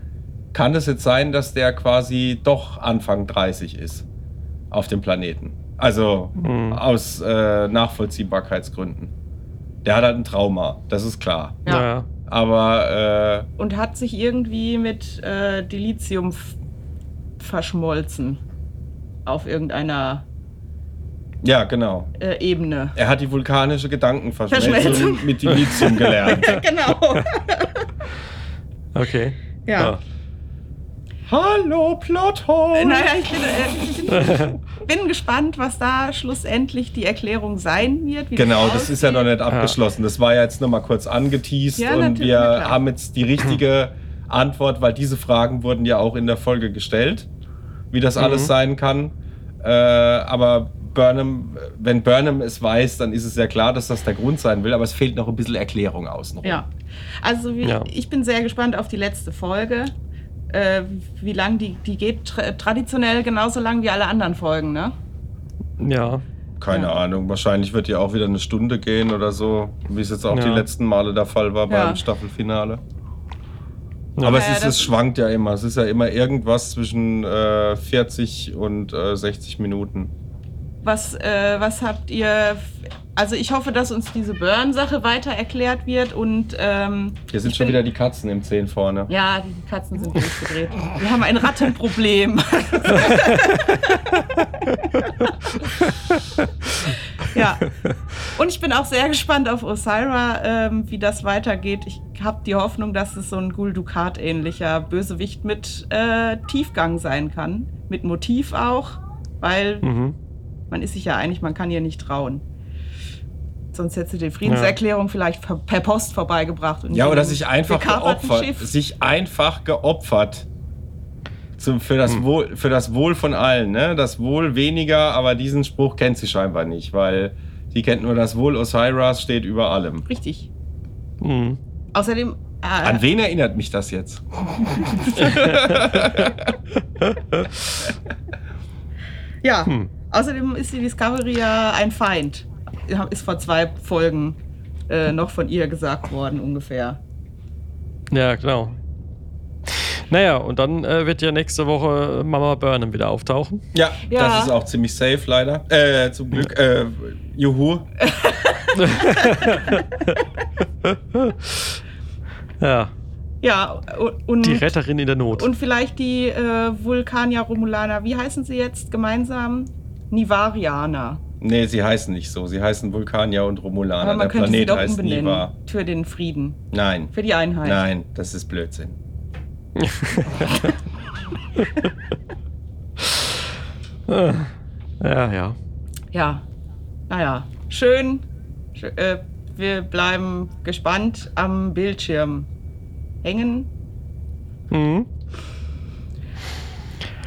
kann es jetzt sein, dass der quasi doch Anfang 30 ist auf dem Planeten? Also Mhm. aus äh, Nachvollziehbarkeitsgründen. Der hat halt ein Trauma, das ist klar. Ja. Ja. Aber äh, Und hat sich irgendwie mit äh, Dilithium verschmolzen. Auf irgendeiner ja, genau. äh, Ebene. Er hat die vulkanische Gedankenverschmelzung Verschmelzung. mit Dilithium gelernt. genau. Okay. Ja. Hallo, Plothole! naja, ich bin, äh, bin, gespannt, was da schlussendlich die Erklärung sein wird. wie Genau, das ist ja noch nicht abgeschlossen. Das war ja jetzt nur mal kurz angeteased Ja, und wir haben jetzt die richtige Antwort, weil diese Fragen wurden ja auch in der Folge gestellt, wie das alles Mhm. sein kann. Äh, aber Burnham, wenn Burnham es weiß, dann ist es ja klar, dass das der Grund sein will, aber es fehlt noch ein bisschen Erklärung außenrum. Ja. Also wie, Ja. ich bin sehr gespannt auf die letzte Folge. Äh, wie lang die, die geht tra traditionell genauso lang wie alle anderen Folgen, ne? Ja. Keine Ja. Ahnung, wahrscheinlich wird ja auch wieder eine Stunde gehen oder so, wie es jetzt auch die Ja. letzten Male der Fall war Ja. beim Staffelfinale. Ja. Aber es, ist, es schwankt ja immer. Es ist ja immer irgendwas zwischen äh, 40 und äh, 60 Minuten. Was, äh, was habt ihr. Also ich hoffe, dass uns diese Burn-Sache weiter erklärt wird und ähm, Hier sind schon bin- wieder die Katzen im Zehn vorne. Ja, die Katzen sind durchgedreht. Wir haben ein Rattenproblem. ja. Und ich bin auch sehr gespannt auf Osira, ähm, wie das weitergeht. Ich habe die Hoffnung, dass es so ein Gul Dukat-ähnlicher Bösewicht mit äh, Tiefgang sein kann. Mit Motiv auch. weil Mhm. Man ist sich ja einig, man kann ihr nicht trauen. Sonst hätte sie die Friedenserklärung vielleicht per- Post vorbeigebracht. Und Ja, nicht oder sich einfach geopfert. Schiff. Sich einfach geopfert. Zum, für, Hm. das Wohl, für das Wohl von allen. Ne? Das Wohl weniger, aber diesen Spruch kennt sie scheinbar nicht, weil sie kennt nur das Wohl Osiris steht über allem. Richtig. Mhm. Außerdem. Äh, An wen erinnert mich das jetzt? Ja, Hm. Außerdem ist die Discovery ja ein Feind. Ist vor zwei Folgen äh, noch von ihr gesagt worden, ungefähr. Ja, genau. Naja, und dann äh, wird ja nächste Woche Mama Burnham wieder auftauchen. Ja, Ja. das ist auch ziemlich safe, leider. Äh, zum Glück. Äh, juhu. Ja, Ja, und, die Retterin in der Not. und vielleicht die äh, Vulkanier Romulaner, wie heißen sie jetzt gemeinsam? Nivarianer. Nee, sie heißen nicht so. Sie heißen Vulkanier und Romulaner. Aber man Der könnte sie Planet doch heißt umbenennen. Niva. Für den Frieden. Nein. Für die Einheit. Nein, das ist Blödsinn. ja, ja. Ja. Naja, schön. Schö- äh, wir bleiben gespannt am Bildschirm hängen. Mhm.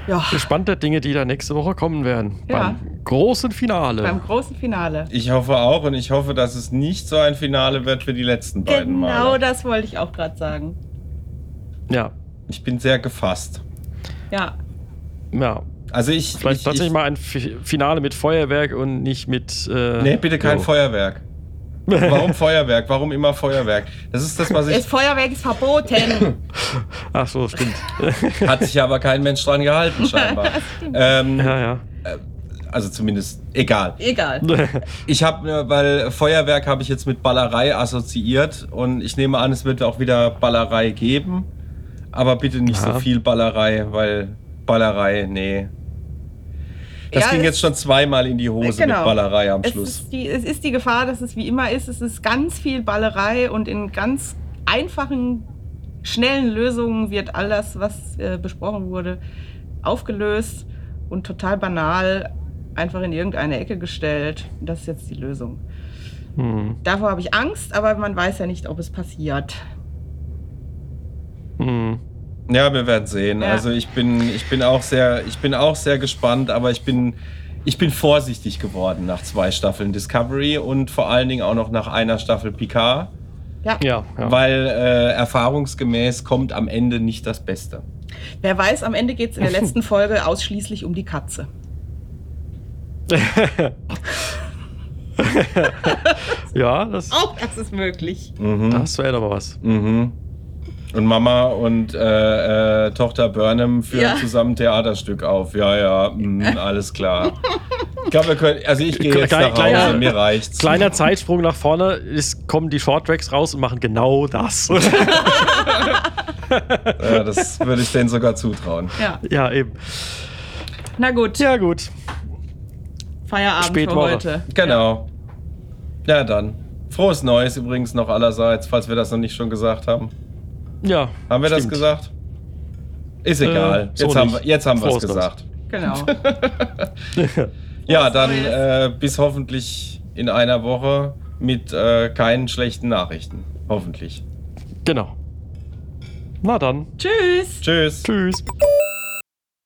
Ja, Gespannt der Dinge, die da nächste Woche kommen werden. Ja. Beim großen Finale. beim großen Finale. Ich hoffe auch und ich hoffe, dass es nicht so ein Finale wird wie die letzten beiden Genau Male. das wollte ich auch gerade sagen. ja, Ich bin sehr gefasst. Ja, ja. Also ich. Vielleicht ich, tatsächlich ich, mal ein Fi- Finale mit Feuerwerk und nicht mit. Äh, Nee, bitte kein jo. Feuerwerk. Warum Feuerwerk? Warum immer Feuerwerk? Das ist das, was das ich. Feuerwerk ist verboten. Ach so, stimmt. Hat sich aber kein Mensch dran gehalten, scheinbar. ähm, ja, ja. also zumindest egal. Egal. Ich habe, weil Feuerwerk habe ich jetzt mit Ballerei assoziiert und ich nehme an, es wird auch wieder Ballerei geben. Aber bitte nicht Ja. so viel Ballerei, weil Ballerei, nee. Das Ja, ging es- jetzt schon zweimal in die Hose Genau. mit Ballerei am Es Schluss. ist, die, es ist die Gefahr, dass es wie immer ist. Es ist ganz viel Ballerei und in ganz einfachen, schnellen Lösungen wird all das, was äh, besprochen wurde, aufgelöst und total banal einfach in irgendeine Ecke gestellt. Das ist jetzt die Lösung. Hm. Davor habe ich Angst, aber man weiß ja nicht, ob es passiert. Hm. Ja, wir werden sehen. Ja. Also ich bin, ich bin auch sehr, ich bin auch sehr gespannt, aber ich bin, ich bin vorsichtig geworden nach zwei Staffeln Discovery und vor allen Dingen auch noch nach einer Staffel Picard, Ja. Ja, ja. weil äh, erfahrungsgemäß kommt am Ende nicht das Beste. Wer weiß, am Ende geht es in der letzten Folge ausschließlich um die Katze. ja, das, Auch das ist möglich. Mhm. das wäre doch mal was. Mhm. Und Mama und äh, äh, Tochter Burnham führen Ja. zusammen ein Theaterstück auf. Ja, ja, mhm, alles klar. Ich glaube, wir können, also ich gehe jetzt Klein- nach Hause, kleiner- mir reicht's. Kleiner Zeitsprung nach vorne, es kommen die Shorttracks raus und machen genau das. Ja, das würde ich denen sogar zutrauen. Ja. ja, eben. Na gut, Ja, gut. Feierabend für Spätwoche. heute. Genau. Ja, dann. Frohes Neues übrigens noch allerseits, falls wir das noch nicht schon gesagt haben. Ja. Haben wir das stimmt. gesagt? Ist egal. Äh, so jetzt, haben wir, jetzt haben wir es gesagt. Genau. Ja, dann äh, bis hoffentlich in einer Woche mit äh, keinen schlechten Nachrichten. Hoffentlich. Genau. Na dann. Tschüss. Tschüss. Tschüss.